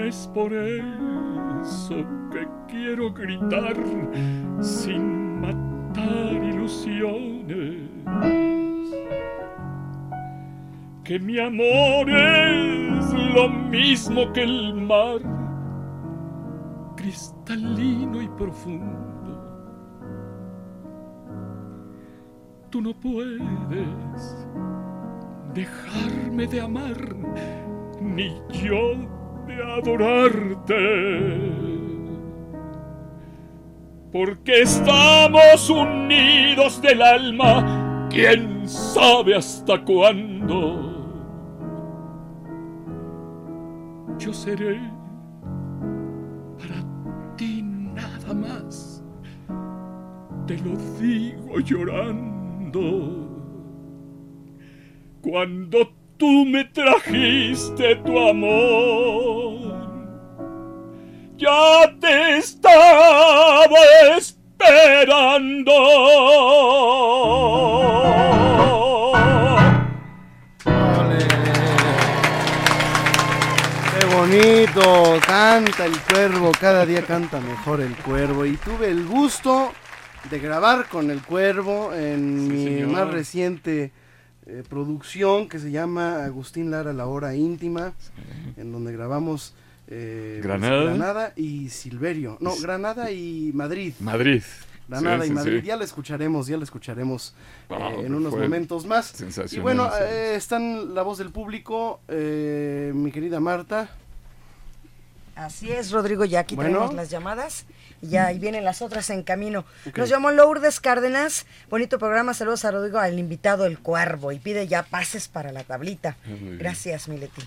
Es por eso que quiero gritar sin matar ilusiones que mi amor es lo mismo que el mar, cristalino y profundo. Tú no puedes dejarme de amar, ni yo de adorarte. Porque estamos unidos del alma, quién sabe hasta cuándo. yo seré para ti nada más. Te lo digo llorando. Cuando tú me trajiste tu amor, ya te estaba esperando. Bonito, canta el cuervo, cada día canta mejor el cuervo. Y tuve el gusto de grabar con el cuervo en mi más reciente eh, producción que se llama Agustín Lara, la hora íntima, en donde grabamos eh, pues, Granada. Y Silverio. No, Granada y Madrid. Madrid. Granada Sí, y Madrid. sí. Ya la escucharemos, ya la escucharemos Ah, eh, en unos fue momentos más. Y bueno, eh, están la voz del público, eh, mi querida Marta. Así es, Rodrigo, ya aquí Bueno. tenemos las llamadas y ya ahí vienen las otras en camino. Nos llamó Lourdes Cárdenas, bonito programa, saludos a Rodrigo, al invitado El Cuervo y pide ya pases para la tablita. Gracias, Mileti.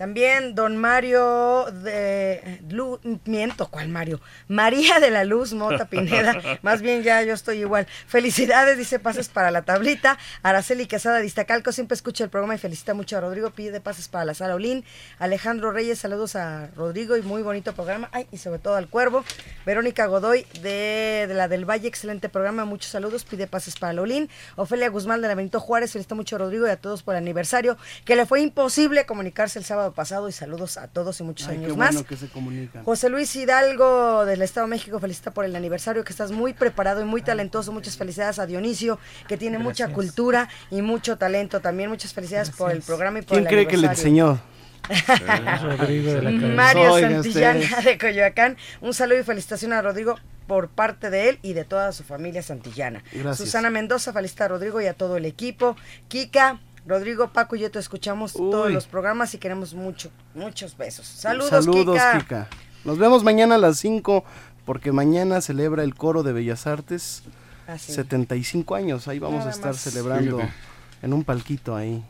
También don Mario de Lu- miento, ¿cuál Mario? María de la Luz Mota Pineda, más bien ya yo estoy igual. Felicidades, dice pases para la tablita. Araceli Quesada de Iztacalco siempre escucha el programa y felicita mucho a Rodrigo, pide pases para la sala Olín. Alejandro Reyes, saludos a Rodrigo y muy bonito programa. Ay, y sobre todo al Cuervo. Verónica Godoy de, de la del Valle, excelente programa, muchos saludos, pide pases para la Olín. Ofelia Guzmán de la Benito Juárez, felicita mucho a Rodrigo y a todos por el aniversario, que le fue imposible comunicarse el sábado pasado y saludos a todos y muchos Ay, años qué más. bueno que se comunican. José Luis Hidalgo del Estado de México felicita por el aniversario, que estás muy preparado y muy talentoso. Muchas felicidades a Dionisio, que tiene mucha cultura y mucho talento. También muchas felicidades por el programa y por ¿Quién el cree que le enseñó? Rodrigo de la. Mario Oigan Santillana ustedes. de Coyoacán. Un saludo y felicitación a Rodrigo por parte de él y de toda su familia santillana. Gracias. Susana Mendoza felicita a Rodrigo y a todo el equipo. Kika, Rodrigo, Paco y yo te escuchamos todos los programas y queremos mucho, muchos besos. Saludos, Saludos, Kika. Kika. Nos vemos mañana a las 5 porque mañana celebra el Coro de Bellas Artes Ah, sí. 75 años. Ahí vamos Nada a estar más. celebrando Fíjate. en un palquito ahí.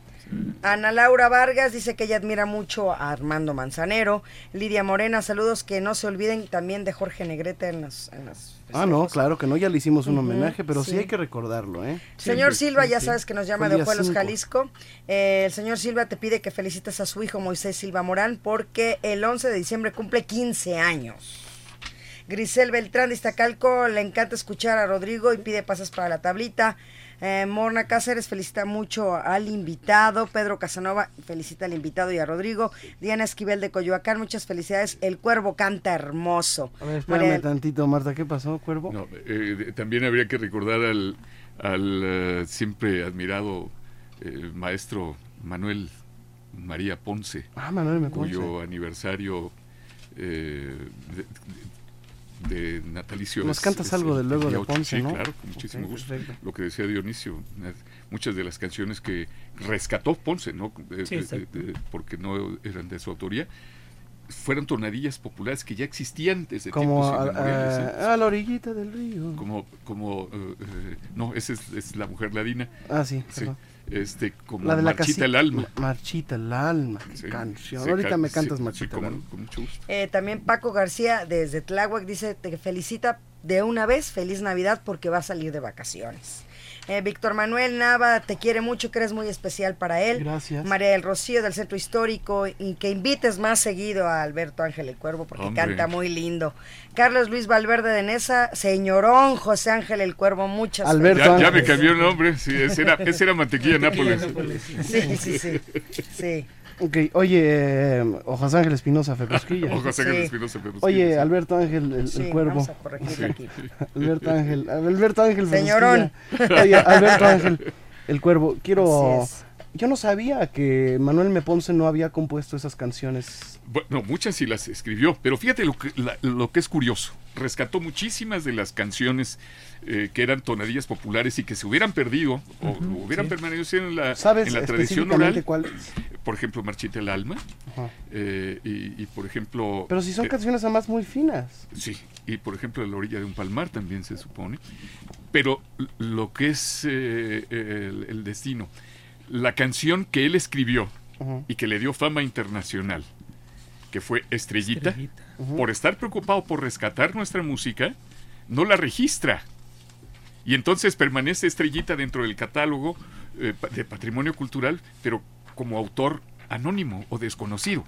Ana Laura Vargas dice que ella admira mucho a Armando Manzanero. Lidia Morena, saludos que no se olviden también de Jorge Negrete en las... en las Ah, no, claro que no, ya le hicimos un homenaje, pero sí. sí. hay que recordarlo, ¿eh? Señor Sí, Silva, sí, ya sabes que nos llama de Ojuelos. Jalisco. Eh, el señor Silva te pide que felicites a su hijo Moisés Silva Morán porque el 11 de diciembre cumple 15 años. Grisel Beltrán de Iztacalco le encanta escuchar a Rodrigo y pide pasas para la tablita. Eh, Morna Cáceres felicita mucho al invitado. Pedro Casanova felicita al invitado y a Rodrigo. Diana Esquivel de Coyoacán, muchas felicidades. El cuervo canta hermoso. A ver, espérame María- tantito, Marta, ¿qué pasó, Cuervo? No, eh, también habría que recordar al, al eh, siempre admirado eh, maestro Manuel María Ponce, Ah, Manuel me cuyo aniversario eh, de, de natalicio Nos cantas es algo de luego de. Ponce, Sí, ¿no? claro, con muchísimo Ok, gusto. perfecto. Lo que decía Dionisio, unas- muchas de las canciones que rescató Ponce, ¿no? Eh, Sí, eh, exacto. eh, porque no eran de su autoría, fueron tonadillas populares que ya existían desde Como tiempos a, inmemoriales. ¿eh? a- a la orillita del río. como como eh, eh, no esa es, es la mujer ladina Ah, sí, sí perdón. Este como La de la marchita el alma Ma- Marchita el alma, qué Sí, canción. sí, Ahorita me sí, cantas sí, Marchita el alma. con mucho gusto Eh, también Paco García desde Tláhuac dice te felicita de una vez, feliz Navidad porque va a salir de vacaciones. Eh, Víctor Manuel Nava te quiere mucho, que eres muy especial para él. Gracias. María del Rocío del Centro Histórico y que invites más seguido a Alberto Ángel el Cuervo porque Hombre. canta muy lindo. Carlos Luis Valverde de Nesa, señorón José Ángel el Cuervo, muchas Alberto Ya, ya me cambió el nombre, sí, ese era, ese era Mantequilla Nápoles. Sí, sí, sí. sí. Ok, oye, eh, o José Ángel Espinosa Febrosquilla. O José Ángel Sí. Espinosa Febrosquilla, Oye. Alberto Ángel, el, Sí, el cuervo. vamos a corregirlo aquí. Alberto Ángel, Alberto Ángel Señorón. Oye, Alberto Ángel, el cuervo. Quiero. Así es. Yo no sabía que Manuel Meponce no había compuesto esas canciones. Bueno, muchas sí las escribió, pero fíjate lo que, la- lo que es curioso. Rescató muchísimas de las canciones eh, que eran tonadillas populares y que se hubieran perdido o hubieran sí. permanecido en la, ¿Sabes en la tradición oral. cuáles? Por ejemplo, Marchita el Alma. Eh, y, y, por ejemplo... Pero si son eh, canciones además muy finas. Sí, y por ejemplo, La orilla de un palmar también se supone. Pero lo que es eh, el, el destino, la canción que él escribió y que le dio fama internacional, que fue Estrellita, por estar preocupado por rescatar nuestra música, no la registra. Y entonces permanece Estrellita dentro del catálogo eh, de patrimonio cultural, pero como autor anónimo o desconocido.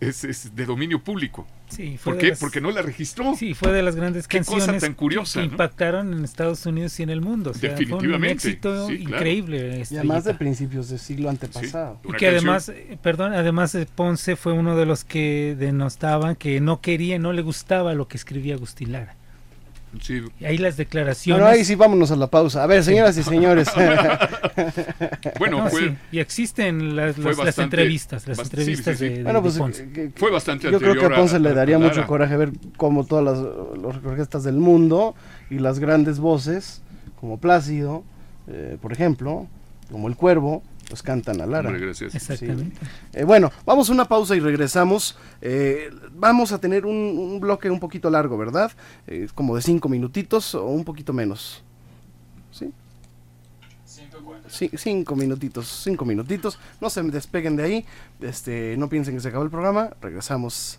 Es, es de dominio público. Sí, fue ¿Por qué? las- Porque no la registró. Sí, fue de las grandes Qué cosa canciones tan curiosa, que ¿no? impactaron en Estados Unidos y en el mundo. O sea, Fue un Definitivamente, éxito sí, claro. increíble. Y además de principios del siglo antepasado. Y que además, eh, perdón, además eh, Ponce fue uno de los que denostaban que no quería, no le gustaba lo que escribía Agustín Lara. Sí. Y ahí las declaraciones. Bueno, ahí sí vámonos a la pausa. A ver, señoras y señores. Bueno, No, fue- sí, y existen las, las- entrevistas, las entrevistas sí, sí. de, de- Bueno, pues, de Ponce. que- Fue bastante Yo creo que a Ponce le daría a mucho Lara. coraje ver cómo todas las, las orquestas del mundo y las grandes voces, como Plácido, eh, por ejemplo, como El Cuervo, pues cantan a Lara. Hombre, gracias. Exactamente. Eh, bueno, vamos a una pausa y regresamos. Eh, vamos a tener un, un bloque un poquito largo, ¿verdad? Eh, como de cinco minutitos o un poquito menos. ¿Sí? Sí, cinco minutitos, cinco minutitos. No se despeguen de ahí. Este, no piensen que se acabó el programa. Regresamos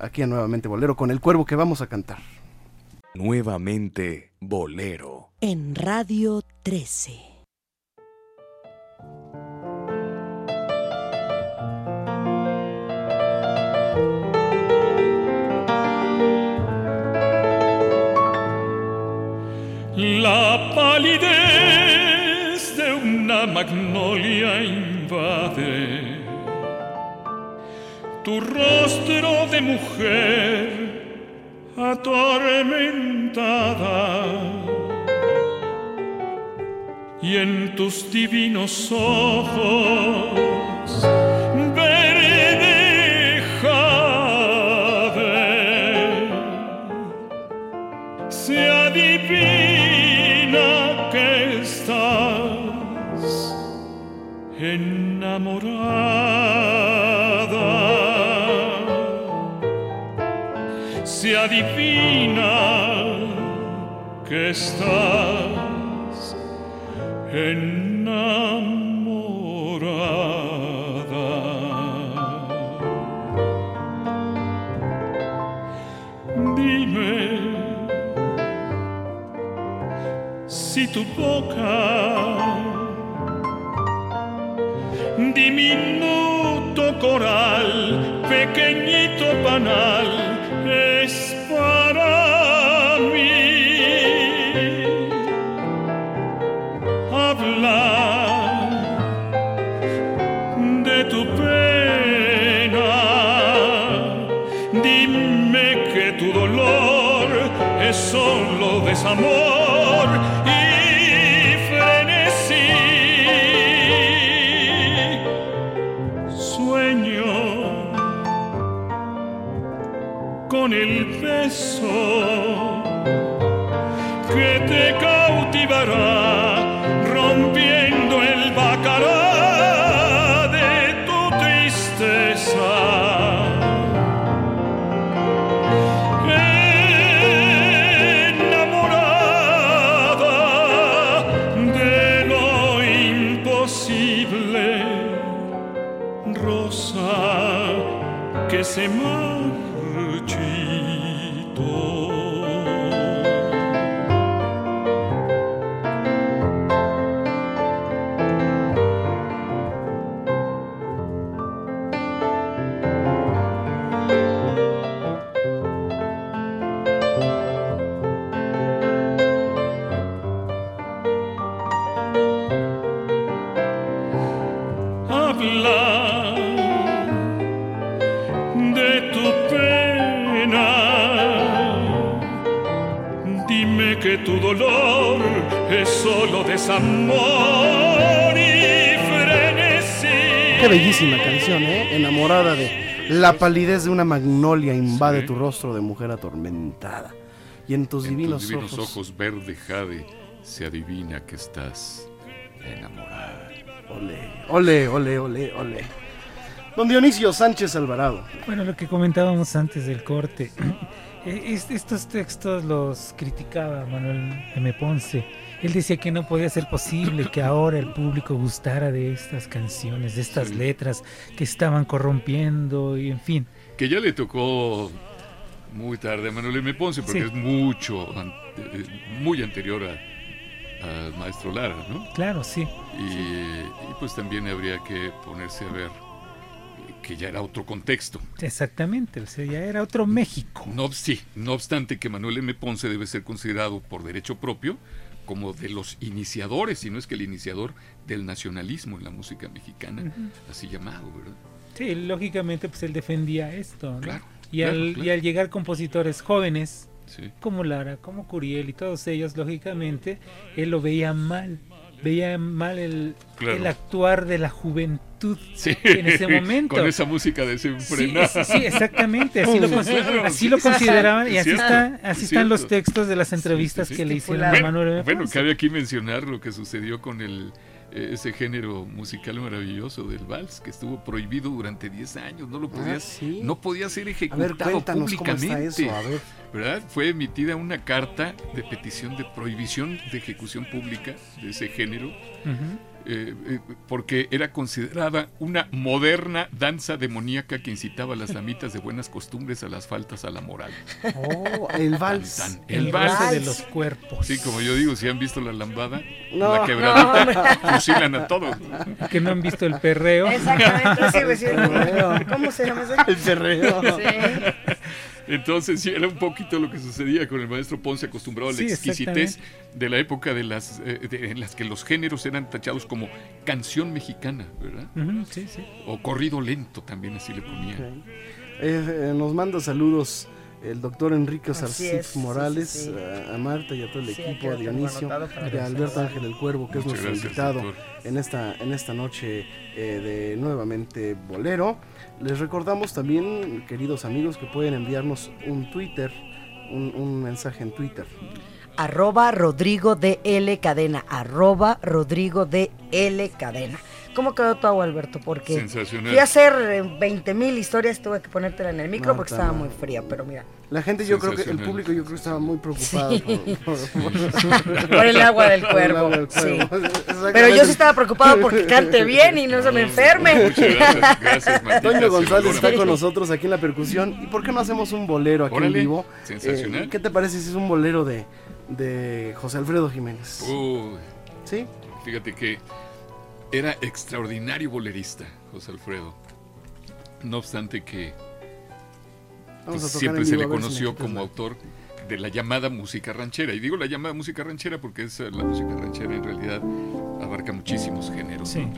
aquí a nuevamente Bolero con el cuervo que vamos a cantar. Nuevamente Bolero. En Radio 13. La palidez de una magnolia invade. Tu rostro de mujer atormentada. Y en tus divinos ojos adivina que estás enamorada. Dime si tu boca, diminuto coral, pequeñito panal, beso que te cautivará, que tu dolor es solo desamor y frenesí. Qué bellísima canción, ¿eh? Enamorada de la palidez de una magnolia invade Sí. tu rostro de mujer atormentada. Y en tus En divinos, tus divinos ojos. ojos verde jade se adivina que estás enamorada. Ole, ole, ole, ole, ole. Don Dionisio Sánchez Alvarado. Bueno, lo que comentábamos antes del corte, estos textos los criticaba Manuel M. Ponce. Él decía que no podía ser posible que ahora el público gustara de estas canciones, de estas letras que estaban corrompiendo y en fin. Que ya le tocó muy tarde a Manuel M. Ponce, porque Sí. es mucho, eh, muy anterior a- maestro Lara, ¿no? Claro, sí. Y, y pues también habría que ponerse a ver que ya era otro contexto. Exactamente, o sea, ya era otro México. No, sí, no obstante que Manuel M. Ponce debe ser considerado por derecho propio como de los iniciadores, si no es que el iniciador del nacionalismo en la música mexicana, así llamado, ¿verdad? Sí, lógicamente pues él defendía esto, ¿no? Claro, y, claro, al, claro. y al llegar compositores jóvenes, Sí. como Lara, como Curiel y todos ellos, lógicamente, él lo veía mal. Veía mal el, Claro. el actuar de la juventud Sí, en ese momento. Con esa música Sí, desenfrenada. sí, sí, exactamente. Así lo, Claro, así sí, lo sí, consideraban sí, y así, cierto, está, así es están los textos de las entrevistas Sí, sí, que sí. le hicieron a Bueno, Manuel. Bueno, cabe aquí mencionar lo que sucedió con el ese género musical maravilloso del vals que estuvo prohibido durante 10 años, no lo Ah, podía, sí. no podía ser ver, ejecutado públicamente. eso, a ver. ¿Verdad? Fue emitida una carta de petición de prohibición de ejecución pública de ese género. Eh, eh, porque era considerada una moderna danza demoníaca que incitaba a las damitas de buenas costumbres a las faltas a la moral. Oh, el vals. Tan, tan. El El vals vals. de los cuerpos. Sí, como yo digo, si han visto la lambada, No. la quebradita, fusilan a todos. Que no han visto el perreo. Exactamente, sí, pues, sí. ¿Cómo se llama ese? El perreo. Sí. Entonces, sí, era un poquito lo que sucedía con el maestro Ponce, acostumbrado a la Sí, exquisitez de la época de las, eh, de- en las que los géneros eran tachados como canción mexicana, ¿verdad? Sí, sí. O corrido lento también así le ponían. Ok. Eh, eh, nos manda saludos el doctor Enrique Sarcif sí, Morales, sí, sí. A, a Marta y a todo el Sí, equipo, a Dionisio y a Alberto. Ángel el Cuervo, que es nuestro gracias, invitado doctor. en esta, en esta noche eh, de nuevamente Bolero. Les recordamos también, queridos amigos, que pueden enviarnos un Twitter, un, un mensaje en Twitter. Arroba Rodrigo de L Cadena. Arroba Rodrigo de L Cadena. ¿Cómo quedó tu agua, Alberto? Porque Sensacional. fui a hacer 20 mil historias, tuve que ponértela en el micro porque estaba muy fría, pero mira. La gente, yo creo que el público, yo creo que estaba muy preocupado Sí. por, por- Por el agua del por el cuervo. agua del sí. cuervo. Pero yo sí estaba preocupado porque cante bien y no se me enferme. Muchas gracias, gracias, Martita, Toño González está con nosotros aquí en la percusión. ¿Y por qué no hacemos un bolero aquí Órale, en vivo? sensacional. Eh, ¿Qué te parece si es un bolero de, de José Alfredo Jiménez? Uy, ¿Sí? fíjate que era extraordinario bolerista, José Alfredo. No obstante que pues, siempre se le si conoció como autor de la llamada música ranchera. Y digo la llamada música ranchera porque es, eh, la música ranchera en realidad abarca muchísimos géneros. Sí. ¿no?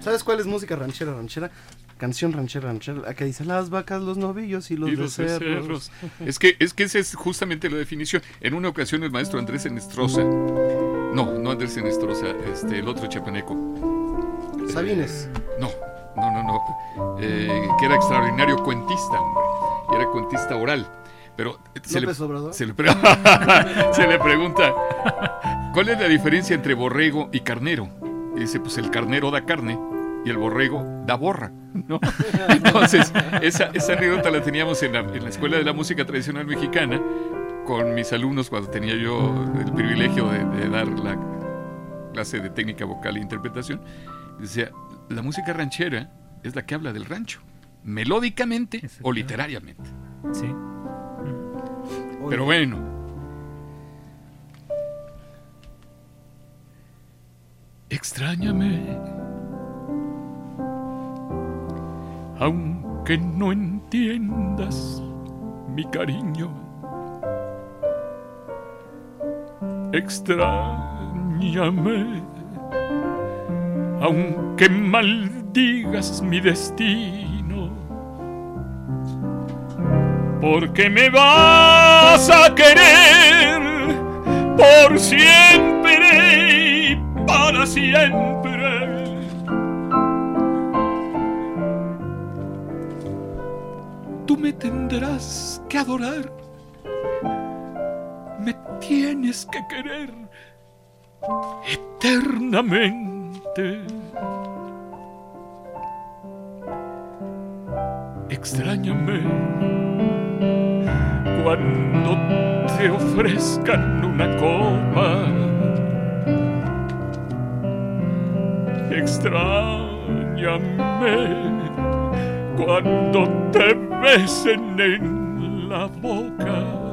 ¿Sabes cuál es música ranchera, ranchera? Canción ranchera, ranchera. La que dice las vacas, los novillos y los, Y los becerros. becerros. Es que, es que esa es justamente la definición. En una ocasión el maestro Andrés Enestrosa, no, no Andrés Enestrosa, este, el otro chapaneco. Sabines. No, no, no, no. eh, que era extraordinario cuentista, hombre. Y era cuentista oral. Pero eh, se le, se le se le pregunta, ¿cuál es la diferencia entre borrego y carnero? Y dice, pues el carnero da carne y el borrego da borra, ¿no? Entonces, esa, esa anécdota la teníamos en la, en la Escuela de la Música Tradicional Mexicana con mis alumnos cuando tenía yo el privilegio de, de dar la clase de técnica vocal e interpretación. Decía, la música ranchera es la que habla del rancho, melódicamente o literariamente. Sí. Pero bueno. Extrañame. aunque no entiendas mi cariño. Extrañame, aunque maldigas mi destino, porque me vas a querer por siempre y para siempre. Tú me tendrás que adorar, me tienes que querer eternamente. Extrañame cuando te ofrezcan una copa. Extrañame cuando te besen en la boca.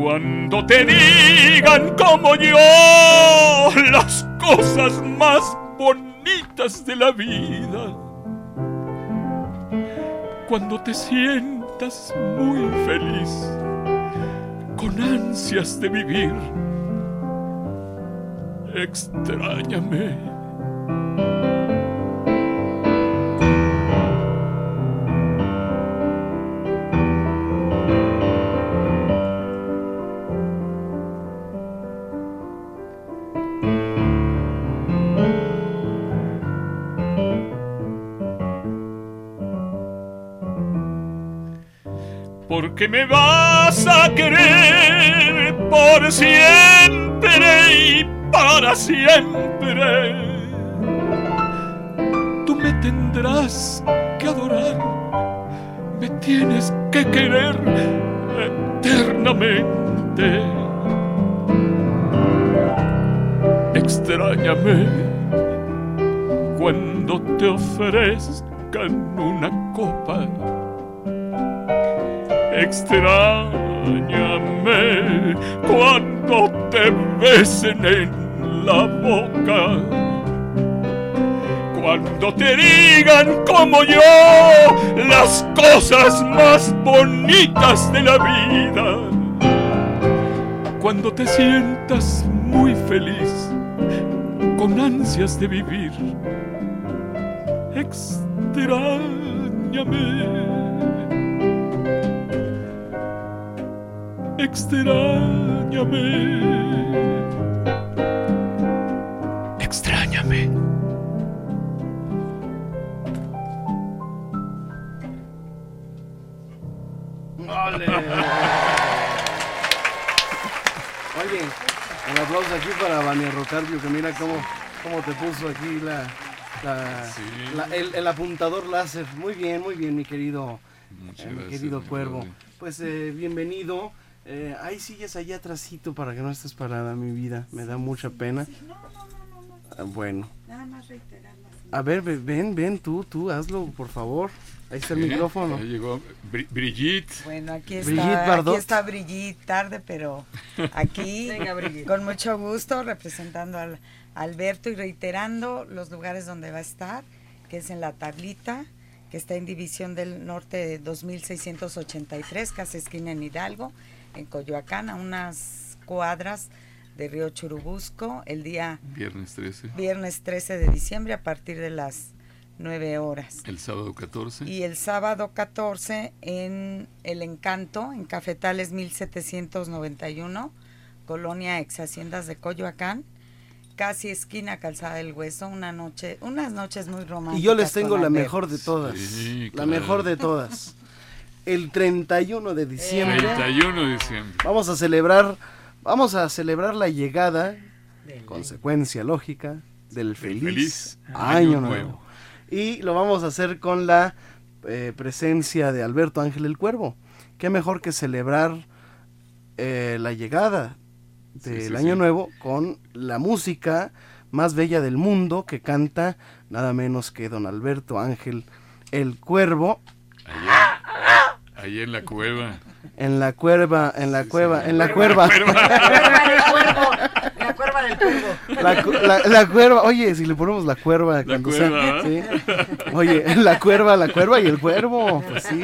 Cuando te digan como yo las cosas más bonitas de la vida. Cuando te sientas muy feliz, con ansias de vivir. Extrañame. Porque me vas a querer por siempre y para siempre. Tú me tendrás que adorar, me tienes que querer eternamente. Extrañame cuando te ofrezcan una copa extrañame cuando te besen en la boca. Cuando te digan como yo las cosas más bonitas de la vida. Cuando te sientas muy feliz, con ansias de vivir. Extrañame. Extrañame. Extrañame. ¡Ole! Oye, un aplauso aquí para Vania Rocardio, que mira cómo, cómo te puso aquí la, la- la- el, el apuntador láser. Muy bien, muy bien, mi querido, eh, mi gracias, querido mi cuervo. Pues eh, bienvenido. Eh, hay sillas allá atrásito para que no estés parada, mi vida. Me da mucha pena. Ah, bueno. Nada más reiterar A ver, ve- ven, ven, tú, tú, hazlo, por favor. Ahí está el Sí, micrófono. ya llegó Bri- Brigitte. Bueno, aquí está, Brigitte aquí está Brigitte, tarde, pero aquí Venga, Brigitte. con mucho gusto representando al Alberto y reiterando los lugares donde va a estar, que es en la tablita, que está en División del Norte de 2683, casi esquina en Hidalgo, en Coyoacán, a unas cuadras de Río Churubusco, el día Viernes 13. viernes 13 de diciembre a partir de las 9 horas. El sábado 14. Y el sábado 14 en El Encanto, en Cafetales 1791, Colonia Ex Haciendas de Coyoacán, casi esquina Calzada del Hueso, una noche, unas noches muy románticas. Y yo les tengo la mejor de todas. Sí, la claro. mejor de todas. El 31 de diciembre. 31 de diciembre. Vamos a celebrar, vamos a celebrar la llegada, consecuencia lógica, del feliz, feliz año, año nuevo. nuevo. Y lo vamos a hacer con la eh, presencia de Alberto Ángel el Cuervo. Qué mejor que celebrar eh, la llegada del sí, año sí. nuevo con la música más bella del mundo que canta nada menos que don Alberto Ángel el Cuervo Ahí en la cueva. en la cuerva, en la cueva, en la cuerva. La cuerva La, cu- la- la cuerva, oye, si le ponemos la cuerva La cuando cuerva, sea- sí. Oye, la cuerva, la cuerva y el cuervo, pues sí.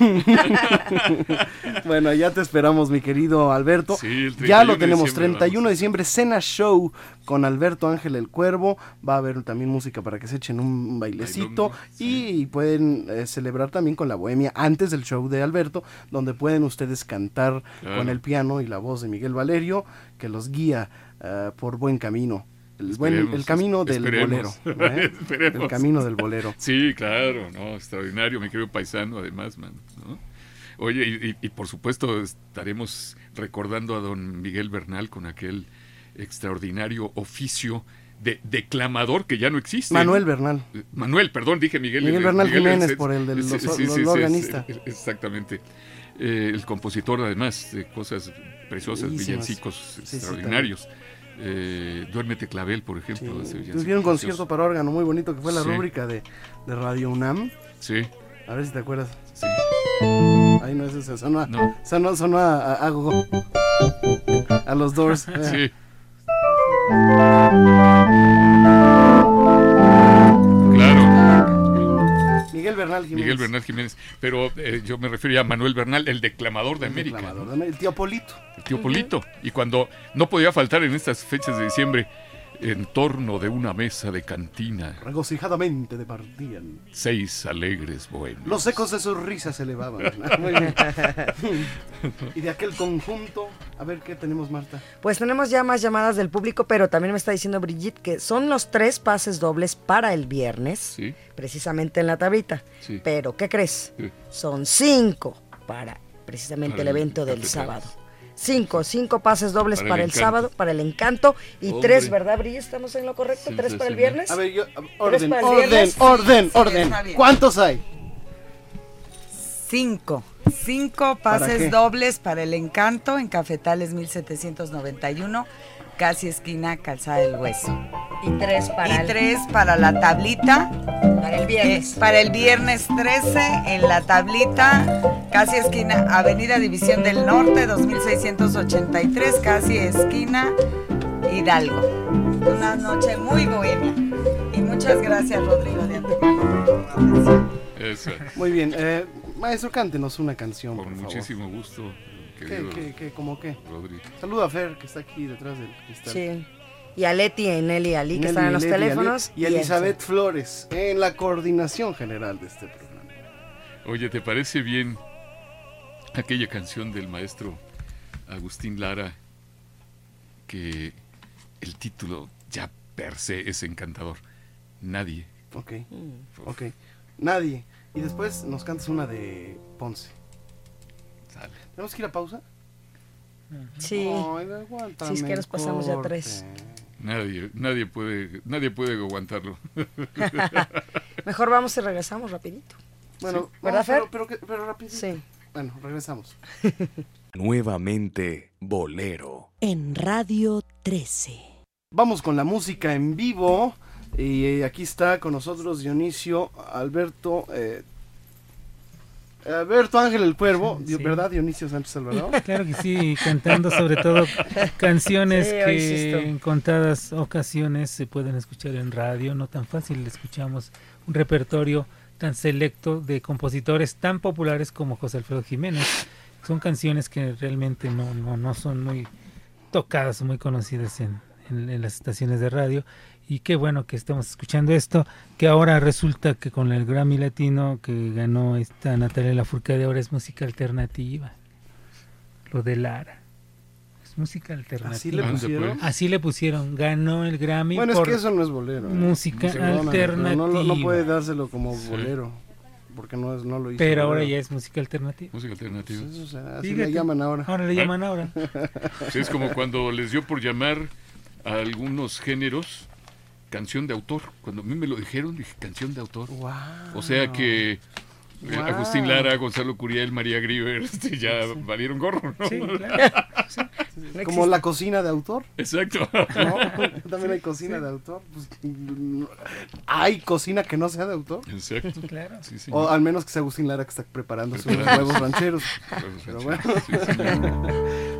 bueno, ya te esperamos, mi querido Alberto. Sí, el ya 31 lo tenemos, diciembre 31 de diciembre, cena show con Alberto Ángel el Cuervo. Va a haber también música para que se echen un bailecito y pueden eh, celebrar también con la bohemia antes del show de Alberto, donde pueden ustedes cantar Claro. con el piano y la voz de Miguel Valerio, que los guía eh, por buen camino. El, buen, el camino del esperemos. bolero. ¿eh? Esperemos. El camino del bolero. Sí, claro, no, extraordinario, mi querido paisano, además, man, ¿no? Oye, y, y- y por supuesto estaremos recordando a don Miguel Bernal con aquel extraordinario oficio de declamador que ya no existe. Manuel. Bernal. Eh, Manuel, perdón, dije Miguel. Miguel Bernal Jiménez, por el del sí, los- sí, organista. exactamente. Eh, el compositor, además, de cosas preciosas, Bellísimas. villancicos extraordinarios. Eh, Duérmete Clavel, por ejemplo. villancico Tuvieron un concierto para órgano muy bonito que fue la Sí. rúbrica de, de Radio UNAM. Sí. A ver si te acuerdas. Sí. Ahí no es ese, sonó, a- No. sonó, sonó a, a, a. A los Doors. Sí. Miguel Bernal Jiménez. Miguel Bernal Jiménez. Pero eh, yo me refería a Manuel Bernal, el declamador de América. declamador de El tío Polito. El tío Polito. Y cuando no podía faltar en estas fechas de diciembre, en torno de una mesa de cantina, Regocijadamente departían. seis alegres bohemios. Los ecos de sus risas se elevaban. Muy bien. y de aquel conjunto, a ver qué tenemos, Marta. Pues tenemos ya más llamadas del público, pero también me está diciendo Brigitte que son los tres pases dobles para el viernes, precisamente en la tablita. Sí. Pero, ¿qué crees? Sí. Son cinco para precisamente Para el el evento del sábado. Cinco, cinco pases dobles Para para, el sábado, para el encanto, y Hombre. tres, ¿verdad, Brigitte? ¿Estamos en lo correcto? ¿Tres para el viernes? A ver, yo, ¿Tres orden, orden, viernes? orden. ¿Cuántos hay? Cinco. Cinco ¿Para pases dobles para el encanto en Cafetales 1791, casi esquina Calzada del Hueso. Y tres para Y el- tres para la tablita. Para el viernes. Eh, para el viernes 13 en la tablita, casi esquina Avenida División del Norte, 2683, casi esquina Hidalgo. Una noche muy bohemia. Y muchas gracias, Rodrigo, de antemano. Eso. Muy bien. Eh, maestro, cántenos una canción, por Con favor. muchísimo gusto. ¿Qué, querido qué, qué, cómo qué? Rodrigo. Saluda a Fer, que está aquí detrás del cristal. Sí. Y a Leti y Nelly Ali, que están en los Leti, teléfonos. Y Elizabeth Flores, en la coordinación general de este programa. Oye, ¿te parece bien aquella canción del maestro Agustín Lara que el título ya per se es encantador? Nadie. Ok, ok. Nadie. Y después nos cantas una de Ponce. ¿Tenemos que ir a pausa? Sí. Ay, Sí, es que nos pasamos ya tres. Nadie, nadie puede, nadie puede aguantarlo. Mejor vamos y regresamos rapidito. Bueno, Sí. ¿verdad, vamos, Fer? pero, pero rapidito. Sí. Bueno, regresamos. Nuevamente, Bolero. En Radio 13. Vamos con la música en vivo. Y eh, aquí está con nosotros Dionisio Alberto. eh, Alberto Ángel el Cuervo, ¿verdad? Dionisio Sánchez Alvarado. Claro que sí, cantando sobre todo canciones Sí, que en contadas ocasiones se pueden escuchar en radio, no tan fácil escuchamos un repertorio tan selecto de compositores tan populares como José Alfredo Jiménez. Son canciones que realmente no, no, no son muy tocadas o muy conocidas en, en- en las estaciones de radio. Y qué bueno que estamos escuchando esto, que ahora resulta que con el Grammy Latino que ganó esta Natalia Lafourcade ahora es música alternativa. Lo de Lara. Es música alternativa. ¿Así le pusieron? Así le pusieron. Ganó el Grammy Bueno, es que eso no es bolero. ¿eh? música alternativa. No, no puede dárselo como Sí. bolero. Porque no, es, no lo hizo. Pero ahora bolero. ya es música alternativa. Música alternativa. Pues eso así Fíjate. le llaman ahora. Ahora le llaman ahora. Sí, es como cuando les dio por llamar a algunos géneros canción de autor. Cuando a mí me lo dijeron, dije canción de autor. O sea que Eh, Agustín Lara, Gonzalo Curiel, María Grieber, este, ya valieron gorro, ¿no? Sí, claro. Sí. No Como la cocina de autor. Exacto. ¿No? También hay cocina de autor. Pues, hay cocina que no sea de autor. Exacto. Claro. Sí, O al menos que sea Agustín Lara que está preparando sus huevos sus rancheros. Pero bueno.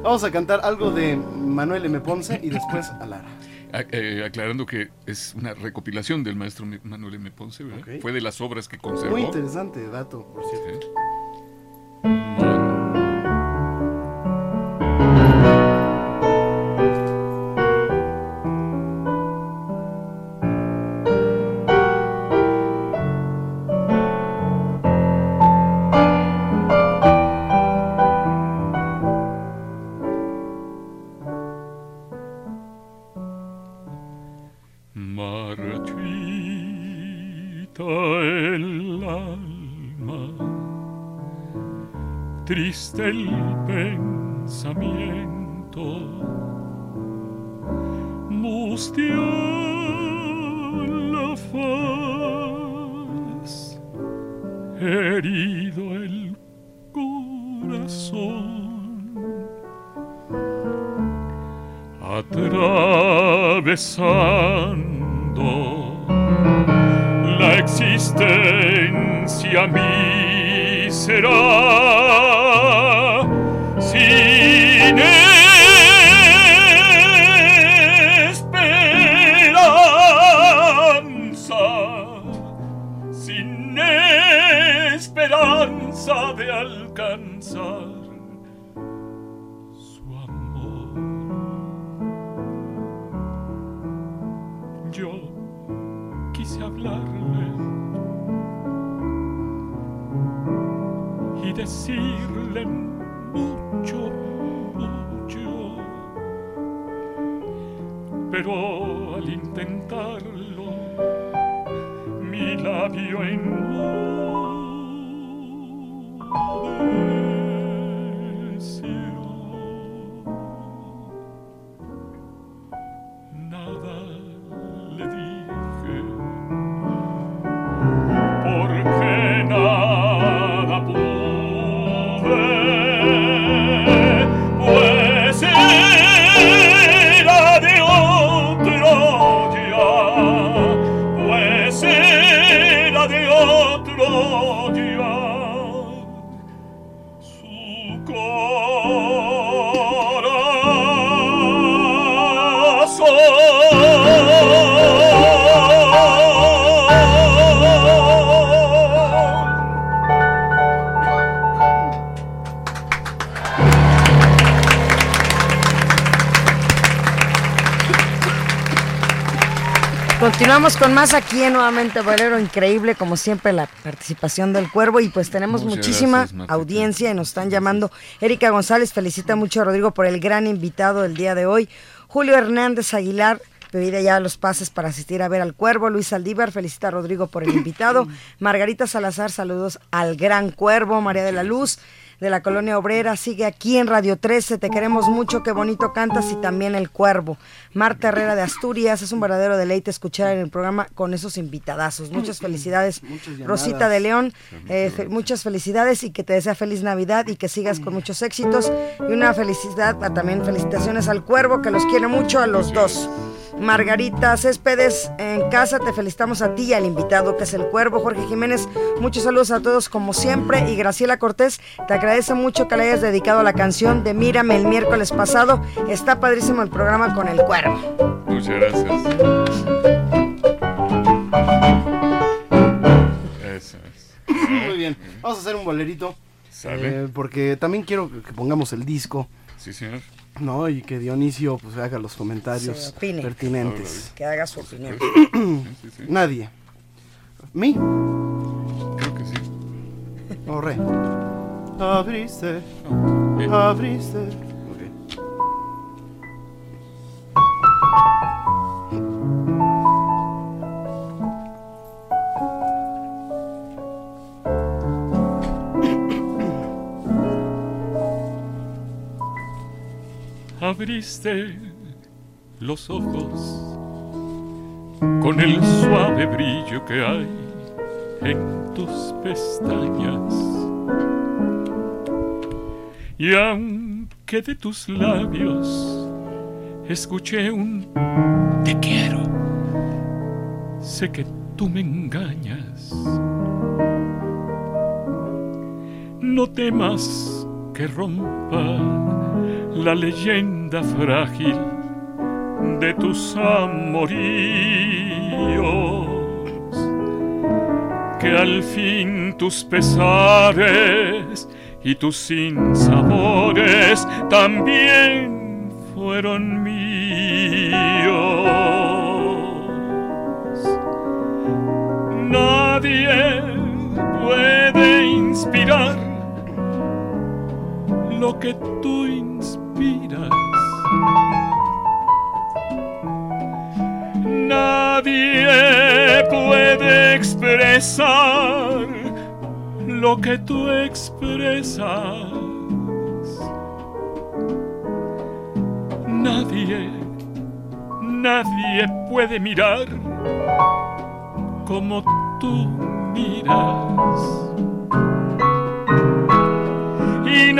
Vamos a cantar algo de Manuel M. Ponce y después a Lara. Eh, aclarando que es una recopilación del maestro Manuel M. Ponce, ¿verdad? Fue de las obras que conservó. Muy interesante dato, por cierto. El pensamiento, mustia la faz, herido el corazón. atravesando la existencia mísera porque Continuamos con más aquí en Nuevamente Bolero, increíble como siempre la participación del Cuervo y pues tenemos Muchas muchísima gracias, audiencia y nos están llamando. Erika González felicita mucho a Rodrigo por el gran invitado del día de hoy. Julio Hernández Aguilar pide ya los pases para asistir a ver al Cuervo. Luis Aldívar felicita a Rodrigo por el invitado. Margarita Salazar, saludos al gran Cuervo. María de la Luz de la Colonia Obrera sigue aquí en Radio 13. Te queremos mucho, qué bonito cantas y también el Cuervo. Marta Herrera de Asturias, es un verdadero deleite escuchar en el programa con esos invitadazos. Muchas felicidades, Muchas. Rosita de León. eh, fe- muchas felicidades y que te desea feliz Navidad y que sigas con muchos éxitos. Y una felicidad, ah, también felicitaciones al Cuervo, que los quiere mucho a los dos. Margarita Céspedes, en casa te felicitamos a ti y al invitado que es el Cuervo, Jorge Jiménez. Muchos saludos a todos como siempre. Y Graciela Cortés, te agradece mucho que le hayas dedicado la canción de Mírame el miércoles pasado. Está padrísimo el programa con el Cuervo. Muchas gracias. Eso es. Muy bien, vamos a hacer un bolerito. Sale. eh, porque también quiero que pongamos el disco. Sí, señor. No, y que Dionisio pues haga los comentarios pertinentes. Que haga su opinión. Nadie. ¿Mi? Creo que sí. O re. Abriste. Abriste. Abriste los ojos con el suave brillo que hay en tus pestañas. Y aunque de tus labios escuché un te quiero, sé que tú me engañas. No temas que rompa la leyenda frágil de tus amoríos, que al fin tus pesares y tus sinsabores también fueron míos. Nadie puede inspirar lo que tú inspiras. Nadie puede expresar lo que tú expresas. Nadie, nadie puede mirar como tú miras. Y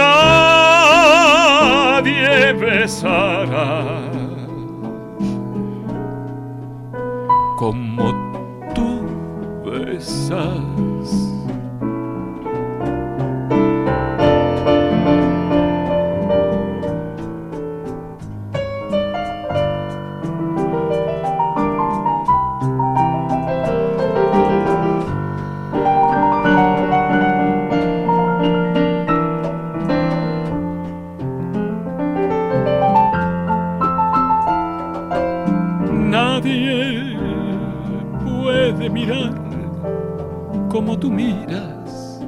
nadie besará como tú besas. Tú miras.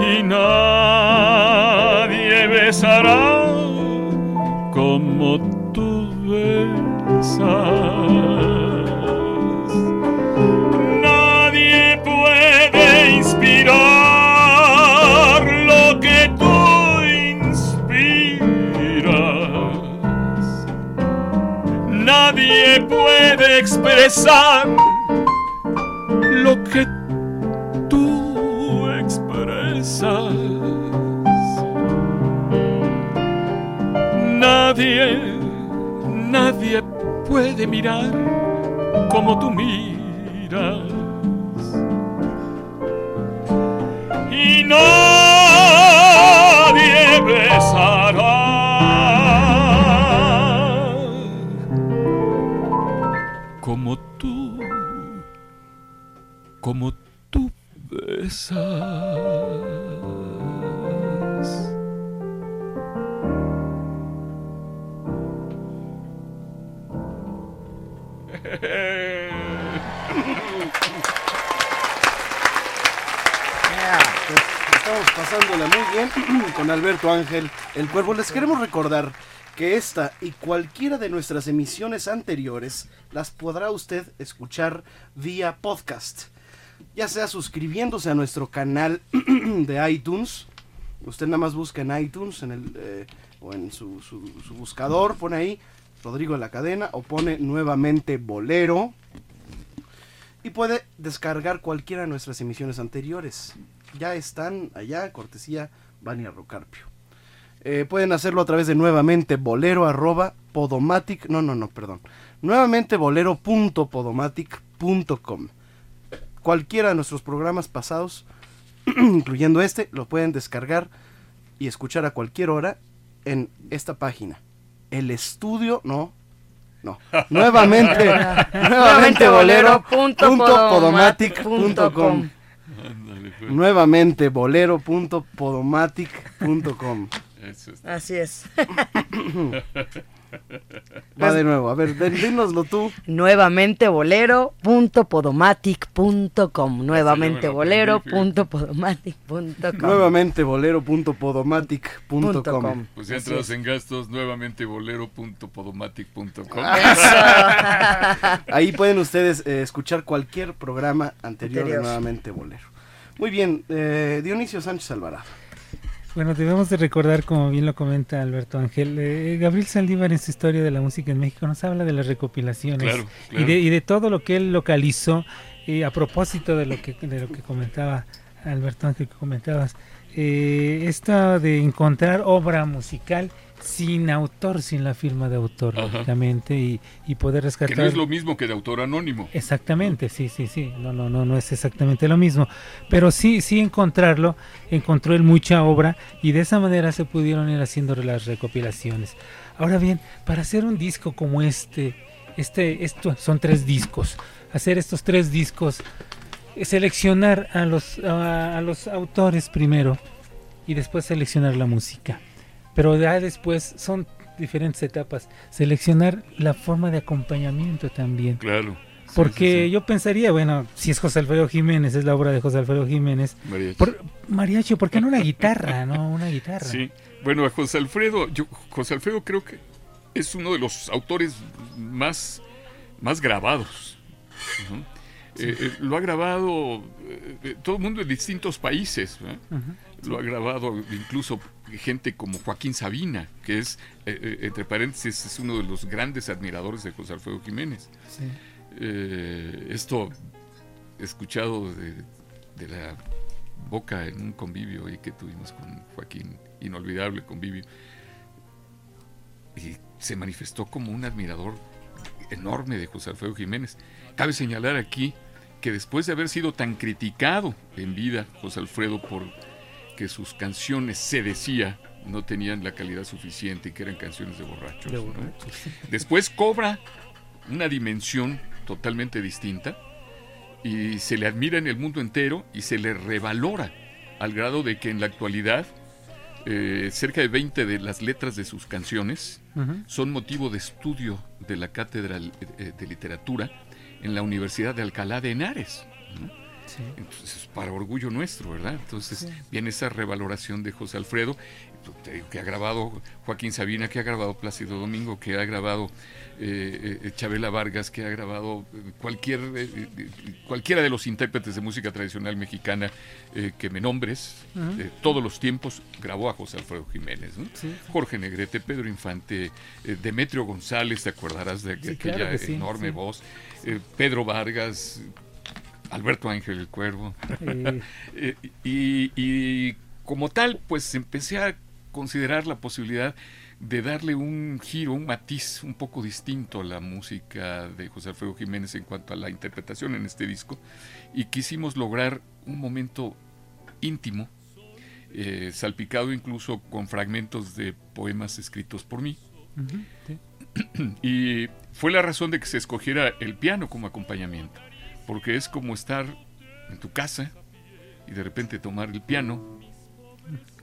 Y nadie besará como tú besas. Nadie puede inspirar lo que tú inspiras. Nadie puede expresar mirar como tú miras. El cuervo. Les queremos recordar que esta y cualquiera de nuestras emisiones anteriores las podrá usted escuchar vía podcast. Ya sea suscribiéndose a nuestro canal de iTunes. Usted nada más busca en iTunes en el, eh, o en su, buscador, pone ahí Rodrigo de la Cadena o pone nuevamente Bolero. Y puede descargar cualquiera de nuestras emisiones anteriores. Ya están allá, cortesía Vania Rocarpio. Eh, pueden hacerlo a través de nuevamente bolero arroba podomatic. No, no, no, perdón. Nuevamente bolero.podomatic.com. Cualquiera de nuestros programas pasados, incluyendo este, lo pueden descargar y escuchar a cualquier hora en esta página. El estudio, no, no. Nuevamente, nuevamente bolero.podomatic.com. Nuevamente bolero.podomatic.com. Eso. Así es. Va de nuevo, a ver, dínoslo tú. Nuevamente bolero.podomatic.com. Nuevamente bolero.podomatic.com. Nuevamente bolero.podomatic.com. Pues ya entras en gastos nuevamente bolero.podomatic.com. Ahí pueden ustedes eh, escuchar cualquier programa anterior, de nuevamente bolero. Muy bien, eh, Dionisio Sánchez Alvarado. Bueno, debemos de recordar, como bien lo comenta Alberto Ángel, eh, Gabriel Saldívar en su historia de la música en México nos habla de las recopilaciones Claro, Y, de, y de todo lo que él localizó y a propósito de lo que de lo que comentaba Alberto Ángel que comentabas, eh, esta de encontrar obra musical sin autor, sin la firma de autor, Ajá. lógicamente, y, y poder Que rescatar. no es lo mismo que de autor anónimo. Exactamente, sí, sí, sí. No, no, no, no es exactamente lo mismo. Pero sí, sí encontrarlo, encontró él mucha obra y de esa manera se pudieron ir haciendo las recopilaciones. Ahora bien, para hacer un disco como este, este, esto son tres discos. Hacer estos tres discos, seleccionar a los, a, a los autores primero y después seleccionar la música. Pero ya después son diferentes etapas. Seleccionar la forma de acompañamiento también. Claro. Porque yo pensaría, bueno, si es José Alfredo Jiménez, es la obra de José Alfredo Jiménez. Mariachi. Por, mariachi, ¿por qué no una guitarra? No, una guitarra. Sí. Bueno, a José Alfredo, yo, José Alfredo creo que es uno de los autores más, más grabados. Eh, eh, lo ha grabado eh, todo el mundo en distintos países. Lo ha grabado incluso gente como Joaquín Sabina, que es, eh, eh, entre paréntesis, es uno de los grandes admiradores de José Alfredo Jiménez. Sí. Eh, esto escuchado de, de la boca en un convivio ahí que tuvimos con Joaquín, inolvidable convivio, y se manifestó como un admirador enorme de José Alfredo Jiménez. Cabe señalar aquí que después de haber sido tan criticado en vida José Alfredo por que sus canciones se decía no tenían la calidad suficiente y que eran canciones de borrachos. Después cobra una dimensión totalmente distinta y se le admira en el mundo entero y se le revalora al grado de que en la actualidad eh, cerca de 20 de las letras de sus canciones son motivo de estudio de la cátedra eh, de literatura en la Universidad de Alcalá de Henares. ¿no? Entonces, para orgullo nuestro, ¿verdad? Entonces, Sí. viene esa revaloración de José Alfredo, te digo, que ha grabado Joaquín Sabina, que ha grabado Plácido Domingo, que ha grabado eh, eh, Chabela Vargas, que ha grabado eh, cualquier, eh, cualquiera de los intérpretes de música tradicional mexicana eh, que me nombres, de todos los tiempos, grabó a José Alfredo Jiménez. ¿no? Sí. Jorge Negrete, Pedro Infante, Demetrio González, ¿te acordarás de aquella claro enorme voz? Pedro Vargas, Alberto Ángel el Cuervo. Eh. Y, y como tal, pues empecé a considerar la posibilidad de darle un giro, un matiz un poco distinto a la música de José Alfredo Jiménez en cuanto a la interpretación en este disco y quisimos lograr un momento íntimo, eh, salpicado incluso con fragmentos de poemas escritos por mí. Sí. y fue la razón de que se escogiera el piano como acompañamiento, porque es como estar en tu casa y de repente tomar el piano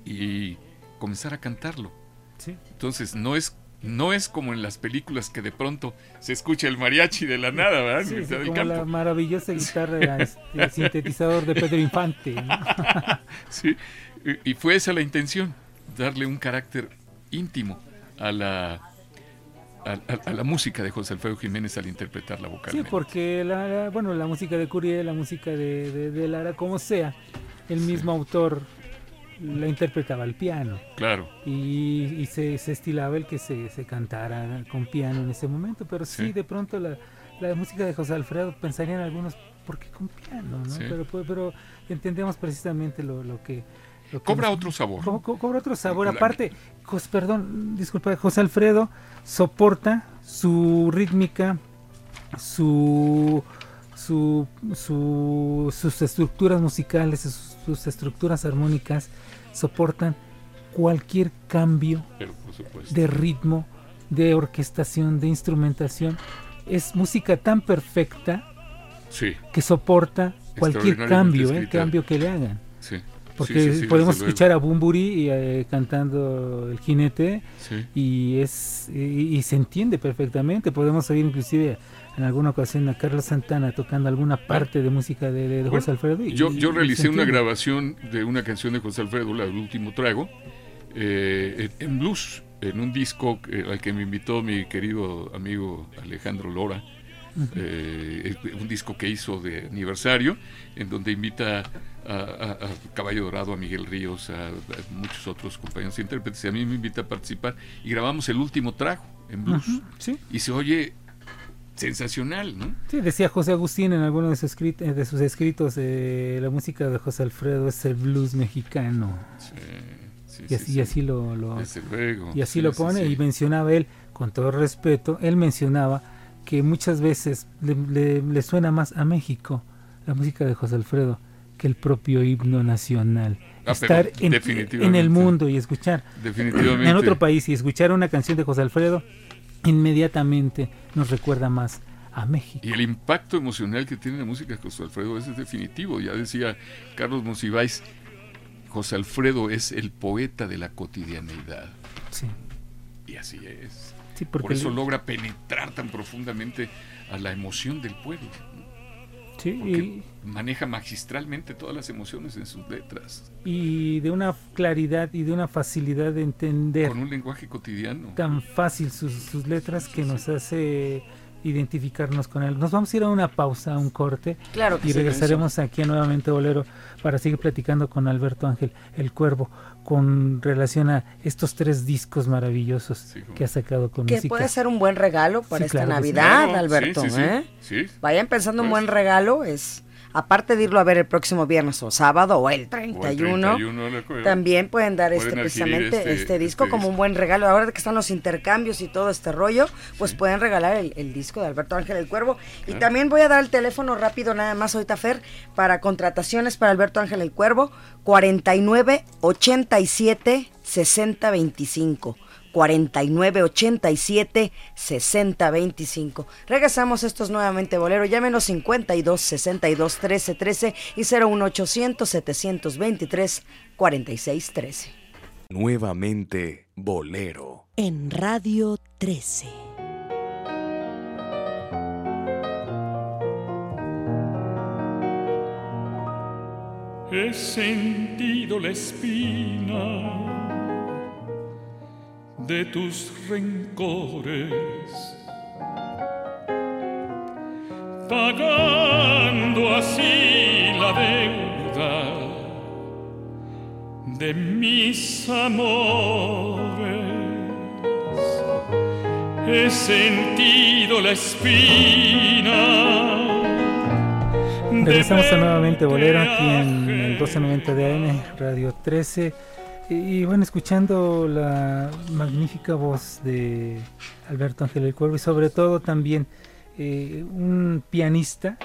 y comenzar a cantarlo. Sí. Entonces no es no es como en las películas que de pronto se escucha el mariachi de la nada, ¿verdad? Sí, sí, como campo. la maravillosa guitarra este, sintetizador de Pedro Infante. ¿no? Sí, y fue esa la intención, darle un carácter íntimo a la a, a- a la música de José Alfredo Jiménez al interpretarla Sí, vocalmente. porque la, la- bueno, la música de Curiel, la música de, de, de Lara, como sea, el mismo autor la interpretaba al piano. Claro. Y, y se, se estilaba el que se, se cantara con piano en ese momento, pero sí, Sí. de pronto la, la música de José Alfredo pensarían algunos, ¿por qué con piano? ¿no? Sí. Pero, pero entendemos precisamente lo, lo que... Cobra nos- otro sabor. Co- co- cobra otro sabor. La- Aparte, Jos- perdón, disculpa, José Alfredo soporta su rítmica, su, su, su- sus estructuras musicales, sus, sus estructuras armónicas, soportan cualquier cambio de ritmo, de orquestación, de instrumentación. Es música tan perfecta Sí. que soporta cualquier cambio, eh, escrita. cambio que le hagan. Sí. Porque Sí, sí, sí, podemos escuchar a Bumburi eh, cantando el jinete y es y, y se entiende perfectamente. Podemos oír inclusive en alguna ocasión a Carlos Santana tocando alguna parte de música de, de Bueno, José Alfredo. y- yo, yo realicé una grabación de una canción de José Alfredo, la del último trago, eh, en en blues, en un disco eh, al que me invitó mi querido amigo Alejandro Lora, eh, un disco que hizo de aniversario, en donde invita a, a- a Caballo Dorado, a Miguel Ríos, a, a muchos otros compañeros intérpretes, y a mí me invita a participar, y grabamos el último trago en blues, Ujú, sí. y se oye sensacional, ¿no? Sí, decía José Agustín en alguno de sus, escrit- eh, de sus escritos, eh, la música de José Alfredo es el blues mexicano. sí, y así, sí, y sí. así lo, lo- y así sí, lo sí, pone sí. y mencionaba él, con todo respeto, él mencionaba que muchas veces le, le- le suena más a México la música de José Alfredo que el propio himno nacional. Ah, Estar en, el mundo y escuchar Definitivamente. en otro país y escuchar una canción de José Alfredo inmediatamente nos recuerda más a México. Y el impacto emocional que tiene la música de José Alfredo es definitivo. Ya decía Carlos Monsiváis, José Alfredo es el poeta de la cotidianeidad. Sí. Y así es. Sí, porque Por eso el- logra penetrar tan profundamente a la emoción del pueblo. Sí, Porque maneja magistralmente todas las emociones en sus letras, y de una claridad y de una facilidad de entender con un lenguaje cotidiano. tan fácil sus, sus letras que nos hace identificarnos con él. Nos vamos a ir a una pausa, a un corte Claro que y sí. regresaremos aquí a nuevamente Bolero para seguir platicando con Alberto Ángel, el Cuervo, con relación a estos tres discos maravillosos que ha sacado con Que música. puede ser un buen regalo para Sí, esta claro que sí. Navidad, Claro, Alberto. sí, sí, sí. ¿eh? Sí. Vayan pensando un Pues- buen regalo, es aparte de irlo a ver el próximo viernes o sábado o el 31, 31 de acuerdo. también pueden dar Pueden este precisamente este, este- disco este como un buen regalo. Ahora que están los intercambios y todo este rollo, pues pueden regalar el, el disco de Alberto Ángel el Cuervo. Y también voy a dar el teléfono rápido nada más ahorita Fer para contrataciones para Alberto Ángel el Cuervo 49 87 60 25. 49 87 60 25. Regresamos estos nuevamente bolero. Llámenos 52 62 13 13 y 01 800 723 46 13. Nuevamente Bolero. En Radio 13. He sentido la espina de tus rencores, pagando así la deuda de mis amores. He sentido la espina. Regresamos a nuevamente Bolero aquí en el 1290 de AM, Radio 13. Y, bueno, escuchando la magnífica voz de Alberto Ángel el Cuervo y sobre todo también eh, un pianista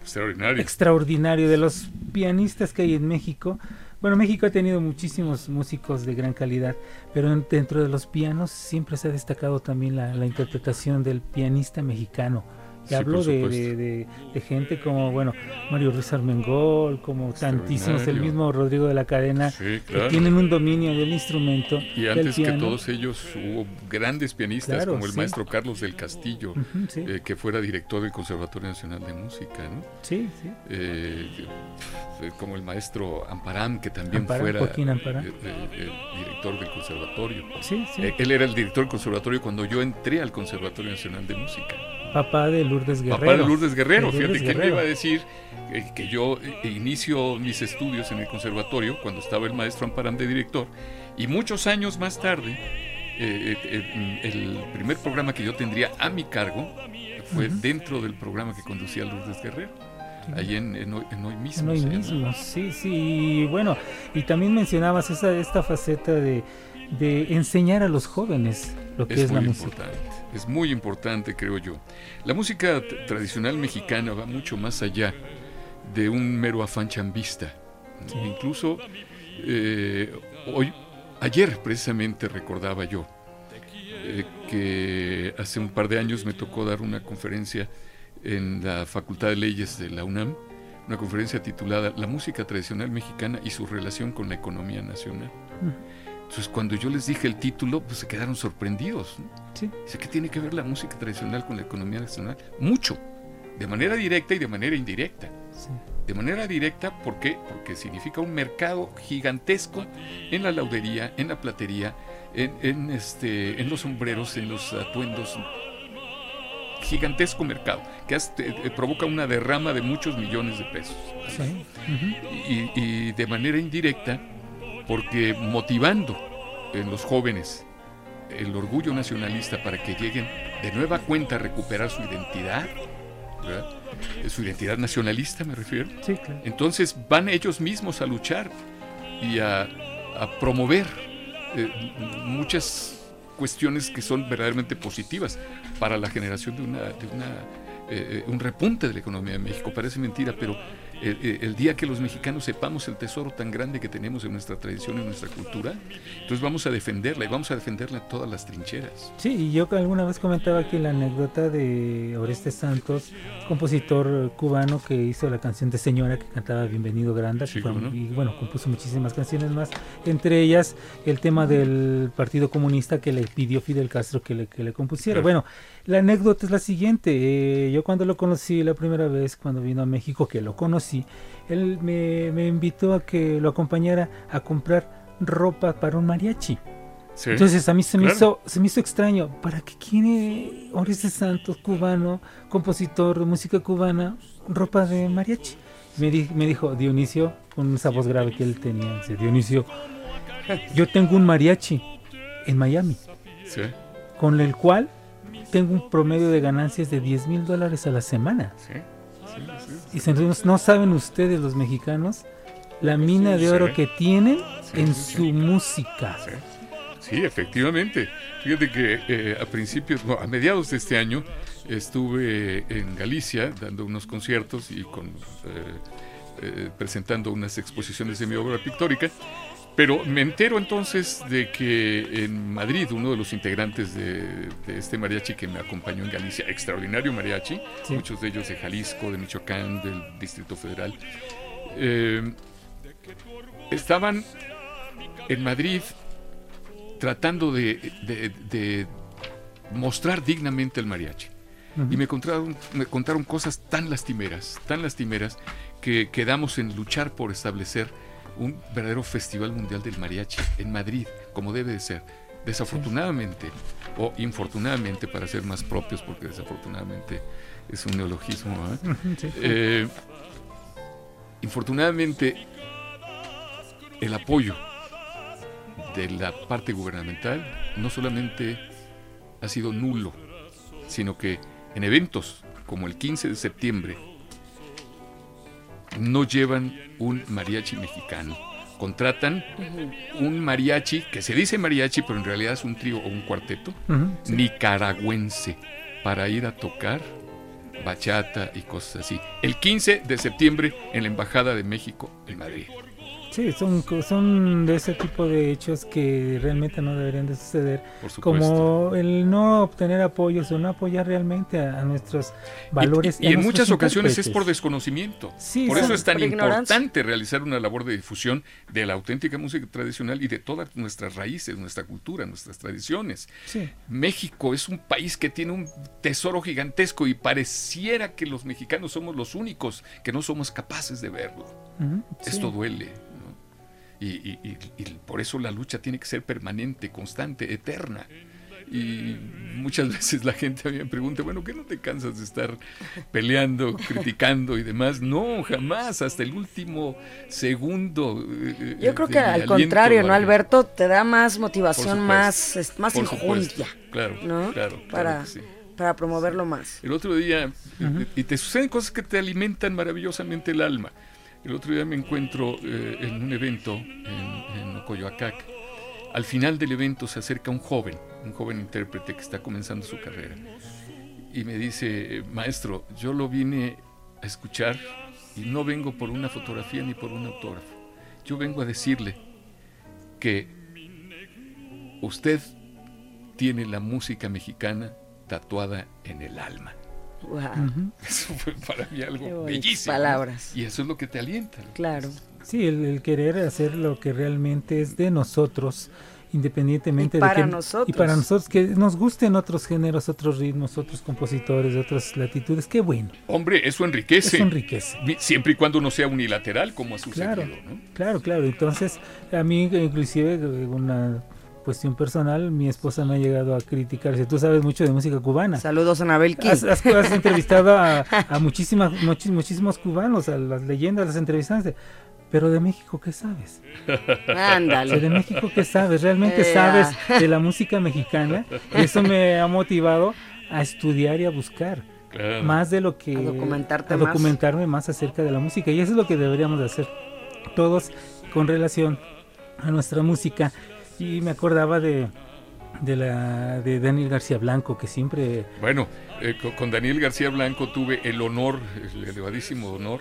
Extraordinario. extraordinario de los pianistas que hay en México. Bueno, México ha tenido muchísimos músicos de gran calidad, pero en- dentro de los pianos siempre se ha destacado también la, la interpretación del pianista mexicano. Y Sí, hablo de, supuesto. de- de- de gente como, bueno, Mario Ruiz Armengol, como tantísimos, el mismo Rodrigo de la Cadena, Sí, que tienen un dominio del instrumento. Y del antes que todos ellos hubo grandes pianistas Claro, como el sí. maestro Carlos del Castillo, eh, que fuera director del Conservatorio Nacional de Música, ¿no? Sí, sí. Eh, eh, como el maestro Amparán, que también Amparán, fuera Amparán. eh, director del conservatorio. Sí, sí. Él era el director del conservatorio cuando yo entré al Conservatorio Nacional de Música. Papá de Lourdes Guerrero. Papá de Lourdes Guerrero, De fíjate que me Guerrero. iba a decir eh, que yo eh, inicio mis estudios en el conservatorio cuando estaba el maestro Amparán de director y muchos años más tarde eh, el primer programa que yo tendría a mi cargo fue dentro del programa que conducía Lourdes Guerrero, ahí en, en hoy, en hoy mismo. En hoy mismo, sí, sí, y bueno, y también mencionabas esa, esta faceta de, de enseñar a los jóvenes lo que es, es la muy música. importante, es muy importante, creo yo. La música tradicional mexicana va mucho más allá de un mero afán chambista. Incluso eh, hoy, ayer precisamente recordaba yo eh, que hace un par de años me tocó dar una conferencia en la Facultad de Leyes de la UNAM, una conferencia titulada La música tradicional mexicana y su relación con la economía nacional. Entonces, cuando yo les dije el título, pues se quedaron sorprendidos. ¿no? Sí. Dice, ¿qué tiene que ver la música tradicional con la economía nacional? Mucho, de manera directa y de manera indirecta. De manera directa, ¿por qué? Porque significa un mercado gigantesco en la laudería, en la platería, en, en, este, en los sombreros, en los atuendos gigantesco mercado que eh, provoca una derrama de muchos millones de pesos. Sí. Y, y de manera indirecta, porque motivando en los jóvenes el orgullo nacionalista para que lleguen de nueva cuenta a recuperar su identidad, ¿verdad? Eh, su identidad nacionalista me refiero, Sí, claro. entonces van ellos mismos a luchar y a, a promover eh, muchas cuestiones que son verdaderamente positivas para la generación de una, de una eh, eh, un repunte de la economía de México. Parece mentira, pero eh, el día que los mexicanos sepamos el tesoro tan grande que tenemos en nuestra tradición, en nuestra cultura, entonces vamos a defenderla y vamos a defenderla en todas las trincheras. Sí, y yo alguna vez comentaba aquí la anécdota de Oreste Santos, compositor cubano que hizo la canción de Señora que cantaba Bienvenido Granda, cómo no. y bueno, compuso muchísimas canciones más, entre ellas el tema del Partido Comunista que le pidió Fidel Castro que le, que le compusiera. Claro. Bueno, la anécdota es la siguiente, eh, yo cuando lo conocí la primera vez, cuando vino a México, que lo conocí, él me, me invitó a que lo acompañara a comprar ropa para un mariachi. Sí, Entonces a mí se me claro. hizo se me hizo extraño, ¿para qué quiere Oreste Santos, cubano, compositor de música cubana, ropa de mariachi? Me, di- me dijo Dionisio, con esa voz grave que él tenía, dice, Dionisio, yo tengo un mariachi en Miami, Sí. con el cual tengo un promedio de ganancias de 10 mil dólares a la semana. Sí, sí, sí. Y no saben ustedes los mexicanos la mina de oro que tienen en su música. Sí, efectivamente. Fíjate que eh, a principios, no, a mediados de este año, estuve en Galicia dando unos conciertos y con, eh, eh, presentando unas exposiciones de mi obra pictórica. Pero me entero entonces de que en Madrid, uno de los integrantes de, de este mariachi que me acompañó en Galicia, extraordinario mariachi, Sí. muchos de ellos de Jalisco, de Michoacán, del Distrito Federal, eh, estaban en Madrid tratando de, de- de mostrar dignamente el mariachi. Y me contaron, me contaron cosas tan lastimeras, tan lastimeras, que quedamos en luchar por establecer un verdadero festival mundial del mariachi en Madrid, como debe de ser. Desafortunadamente, o infortunadamente, para ser más propios, porque desafortunadamente es un neologismo, ¿eh? Sí. Eh, infortunadamente, el apoyo de la parte gubernamental no solamente ha sido nulo, sino que en eventos como el 15 de septiembre no llevan un mariachi mexicano. Contratan un mariachi, que se dice mariachi, pero en realidad es un trío o un cuarteto, sí. nicaragüense, para ir a tocar bachata y cosas así. El 15 de septiembre en la Embajada de México en Madrid. Sí, son, son de ese tipo de hechos que realmente no deberían de suceder. Por supuesto. Como el no obtener apoyos o no apoyar realmente a, a nuestros valores. Y, en muchas ocasiones es por desconocimiento. Sí, por eso es tan ignorancia. importante realizar una labor de difusión de la auténtica música tradicional y de todas nuestras raíces, nuestra cultura, nuestras tradiciones. Sí. México es un país que tiene un tesoro gigantesco y pareciera que los mexicanos somos los únicos que no somos capaces de verlo. Esto duele. Y, y- y- y por eso la lucha tiene que ser permanente, constante, eterna. Y muchas veces la gente a mí me pregunta, bueno, ¿qué no te cansas de estar peleando, criticando y demás? No, jamás, hasta el último segundo. eh, Yo creo que al aliento, contrario, ¿no. Alberto? Te da más motivación, más, es- más injundia, Claro, ¿no? claro, claro para, sí. para promoverlo más. El otro día, eh, y te suceden cosas que te alimentan maravillosamente el alma. El otro día me encuentro eh, en un evento en, en. Al final del evento se acerca un joven, un joven intérprete que está comenzando su carrera. Y me dice, maestro, yo lo vine a escuchar y no vengo por una fotografía ni por un autógrafo. Yo vengo a decirle que usted tiene la música mexicana tatuada en el alma. Wow. Eso fue para mí algo bellísimo. ¿no? palabras. Y eso es lo que te alienta. ¿no? Claro. Sí, el, el querer hacer lo que realmente es de nosotros, independientemente Y de para que nosotros. y para nosotros que nos gusten otros géneros, otros ritmos, otros compositores de otras latitudes, qué bueno. Hombre, eso enriquece. Eso enriquece. Siempre y cuando no sea unilateral, como ha sucedido. Claro, ¿no? claro, claro. Entonces, a mí inclusive una cuestión personal, mi esposa me ha llegado a criticar. Si tú sabes mucho de música cubana. Saludos a Anabel Has, has, has entrevistado a, a muchísimas, muchis, muchísimos cubanos, a las leyendas, las entrevistaste. Pero de México, ¿qué sabes? Ándale. de México, ¿qué sabes? ¿Realmente eh, sabes de la música mexicana? Y eso me ha motivado a estudiar y a buscar. Claro. Más de lo que... A documentarte a documentarme más. más acerca de la música. Y eso es lo que deberíamos de hacer todos con relación a nuestra música. Y me acordaba de, de, la, de Daniel García Blanco, que siempre... Bueno, eh, con, Daniel García Blanco tuve el honor, el elevadísimo honor,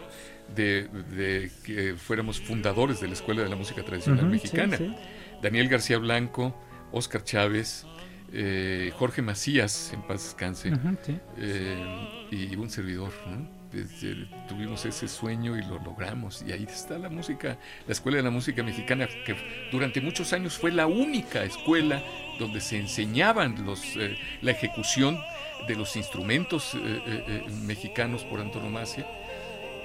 de, de, que fuéramos fundadores de la Escuela de la Música Tradicional uh -huh, Mexicana. Sí, sí. Daniel García Blanco, Oscar Chávez, eh, Jorge Macías, en paz descanse, uh -huh, sí. eh, y un servidor. ¿no? Tuvimos ese sueño y lo logramos. Y ahí está la música, la Escuela de la Música Mexicana, que durante muchos años fue la única escuela donde se enseñaban los, eh, la ejecución de los instrumentos eh, mexicanos por antonomasia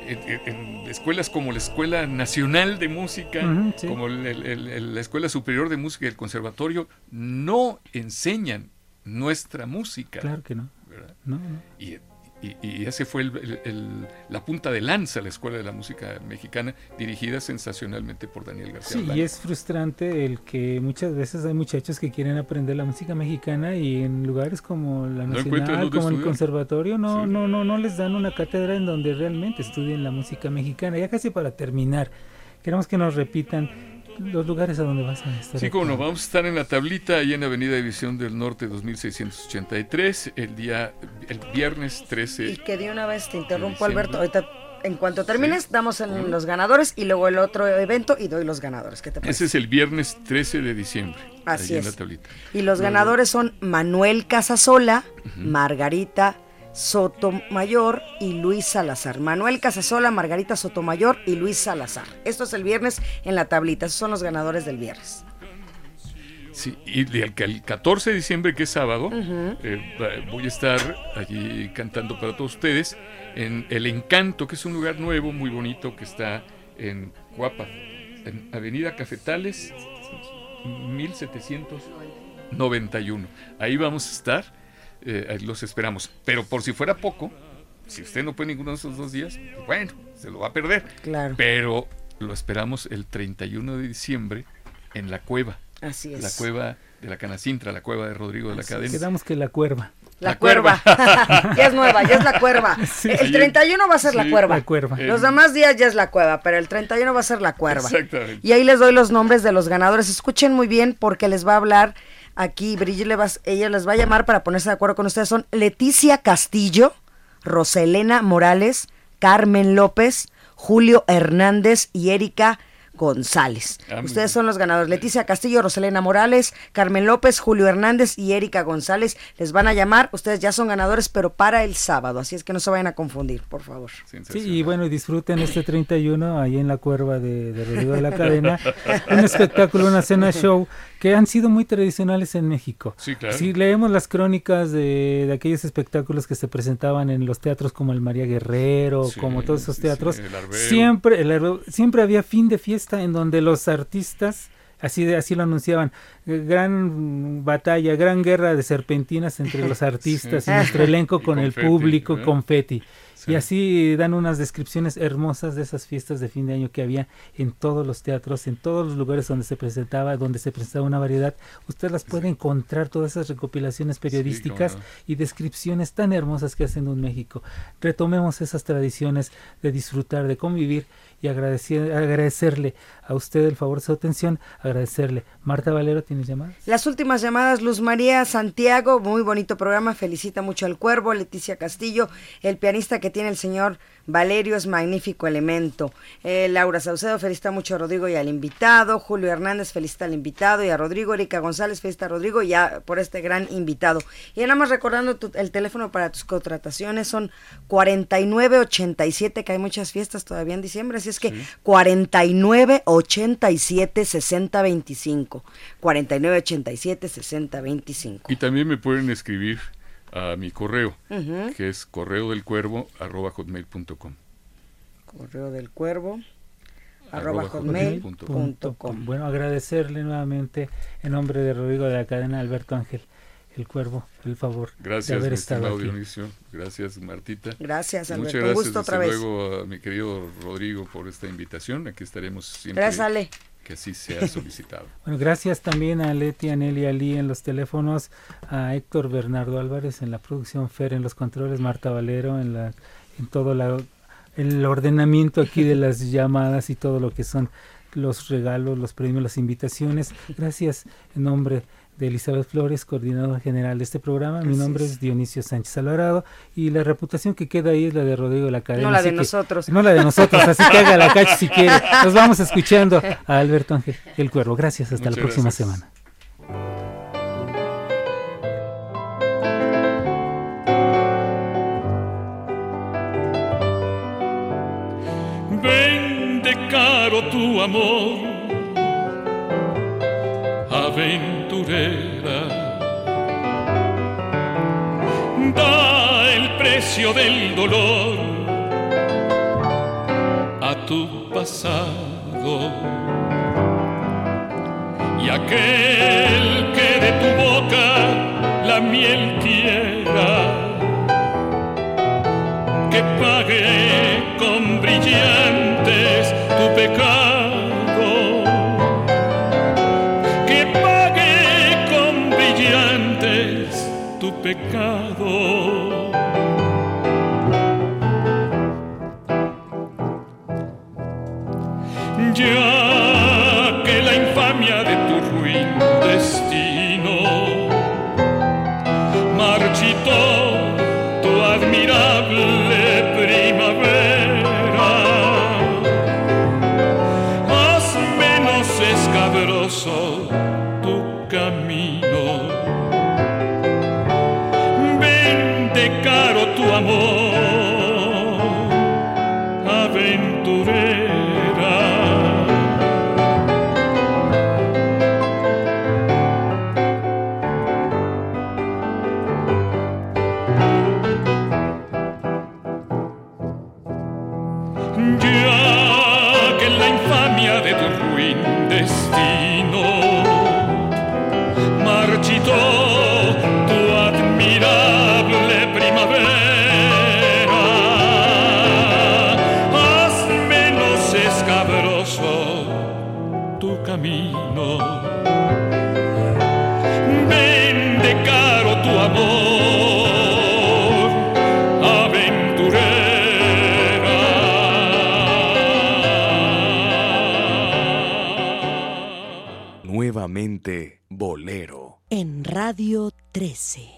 en, en, escuelas como la Escuela Nacional de Música, uh -huh, sí. como el, el, el, la Escuela Superior de Música y el Conservatorio, no enseñan nuestra música. Claro que no. no, no. Y, y, y, ese fue la punta de lanza, la Escuela de la Música Mexicana, dirigida sensacionalmente por Daniel García. Sí, Blanco. y es frustrante el que muchas veces hay muchachos que quieren aprender la música mexicana y en lugares como la Nacional, no como el Conservatorio, no, sí. no, no, no les dan una cátedra en donde realmente estudien la música mexicana. Ya casi para terminar, queremos que nos repitan los lugares a donde vas a estar. Sí, como no, vamos a estar en la tablita ahí en Avenida División del Norte 2683, el día, el viernes 13. Y que de una vez te interrumpo, Alberto, ahorita en cuanto termines, sí. damos en los ganadores y luego el otro evento y doy los ganadores. ¿Qué te parece? Ese es el viernes 13 de diciembre. Así es. Y los ganadores son Manuel Casasola, uh -huh. Margarita Sotomayor y Luis Salazar. Manuel Casasola, Margarita Sotomayor y Luis Salazar. Esto es el viernes en la tablita. Esos son los ganadores del viernes. Sí, y el, el 14 de diciembre, que es sábado, uh -huh. eh, voy a estar allí cantando para todos ustedes en El Encanto, que es un lugar nuevo, muy bonito, que está en Cuapa, en Avenida Cafetales, 1791. Ahí vamos a estar eh, los esperamos. Pero por si fuera poco, si usted no puede ninguno de esos dos días, bueno, se lo va a perder. Claro. Pero lo esperamos el 31 de diciembre en la cueva. Así es. La cueva de la Canacintra, la cueva de Rodrigo de la Cadena. Quedamos que la cuerva. La, la cuerva. cuerva. ya es nueva, ya es la cuerva. Sí. El 31 va a ser sí, la cuerva. La cuerva. Los demás días ya es la cueva, pero el 31 va a ser la cuerva. Exactamente. Y ahí les doy los nombres de los ganadores. Escuchen muy bien porque les va a hablar aquí Brigitte Levas, ella les va a llamar para ponerse de acuerdo con ustedes. Son Leticia Castillo, Roselena Morales, Carmen López, Julio Hernández y Erika González. Ah, Ustedes son los ganadores. Leticia Castillo, Roselena Morales, Carmen López, Julio Hernández y Erika González. Les van a llamar. Ustedes ya son ganadores, pero para el sábado. Así es que no se vayan a confundir, por favor. Sí, y bueno, disfruten este 31 ahí en la cuerva de, de Rodrigo de la Cadena. un espectáculo, una cena show que han sido muy tradicionales en México. Sí, claro. Si leemos las crónicas de, de, aquellos espectáculos que se presentaban en los teatros como el María Guerrero, sí, como todos esos teatros, sí, el siempre, el, siempre había fin de fiesta en donde los artistas así de, así lo anunciaban. Gran batalla gran guerra de serpentinas entre los artistas sí. y nuestro elenco con confeti, el público confeti. Sí. y así dan unas descripciones hermosas de esas fiestas de fin de año que había en todos los teatros en todos los lugares donde se presentaba donde se presentaba una variedad. Usted las puede encontrar todas esas recopilaciones periodísticas y descripciones tan hermosas que hacen un México. Retomemos esas tradiciones de disfrutar de convivir y agradecer, agradecerle a usted el favor de su atención, agradecerle. Marta Valero, ¿tienes llamadas? Las últimas llamadas, Luz María Santiago, muy bonito programa, felicita mucho al Cuervo, Leticia Castillo, el pianista que tiene el señor Valerio es magnífico elemento. Eh, Laura Saucedo felicita mucho a Rodrigo y al invitado. Julio Hernández felicita al invitado y a Rodrigo. Erika González felicita a Rodrigo y a, por este gran invitado. Y nada más recordando tu, el teléfono para tus contrataciones son 4987, que hay muchas fiestas todavía en diciembre, así es que sí. 4987 6025. 4987 6025. Y también me pueden escribir a mi correo, uh -huh. que es correo del cuervo arroba hotmail.com. Correo del cuervo arroba hotmail.com. Bueno, agradecerle nuevamente en nombre de Rodrigo de la cadena Alberto Ángel el cuervo, el favor gracias, de haber estado aquí. Dionisio. Gracias, Martita. Gracias, Alberto. Muchas gracias, gusto otra vez. luego, a mi querido Rodrigo por esta invitación. Aquí estaremos siempre Gracias, Ale. Que así sea solicitado. Bueno, gracias también a Leti, a Nelly Ali en los teléfonos, a Héctor Bernardo Álvarez en la producción, Fer en los controles, Marta Valero en la en todo la, el ordenamiento aquí de las llamadas y todo lo que son los regalos, los premios, las invitaciones. Gracias en nombre de Elizabeth Flores, coordinadora general de este programa. Mi nombre es Dionisio Sánchez Alvarado y la reputación que queda ahí es la de Rodrigo la Cadena. No la de que- nosotros. no la de nosotros, así que haga la cacho si quiere. Nos vamos escuchando a Alberto Ángel, el cuervo. Gracias, hasta la próxima gracias. semana. Vende caro tu amor, del dolor a tu pasado. Y aquel que de tu boca la miel quiera que pague con brillantes tu pecado, pecado. Radio 13.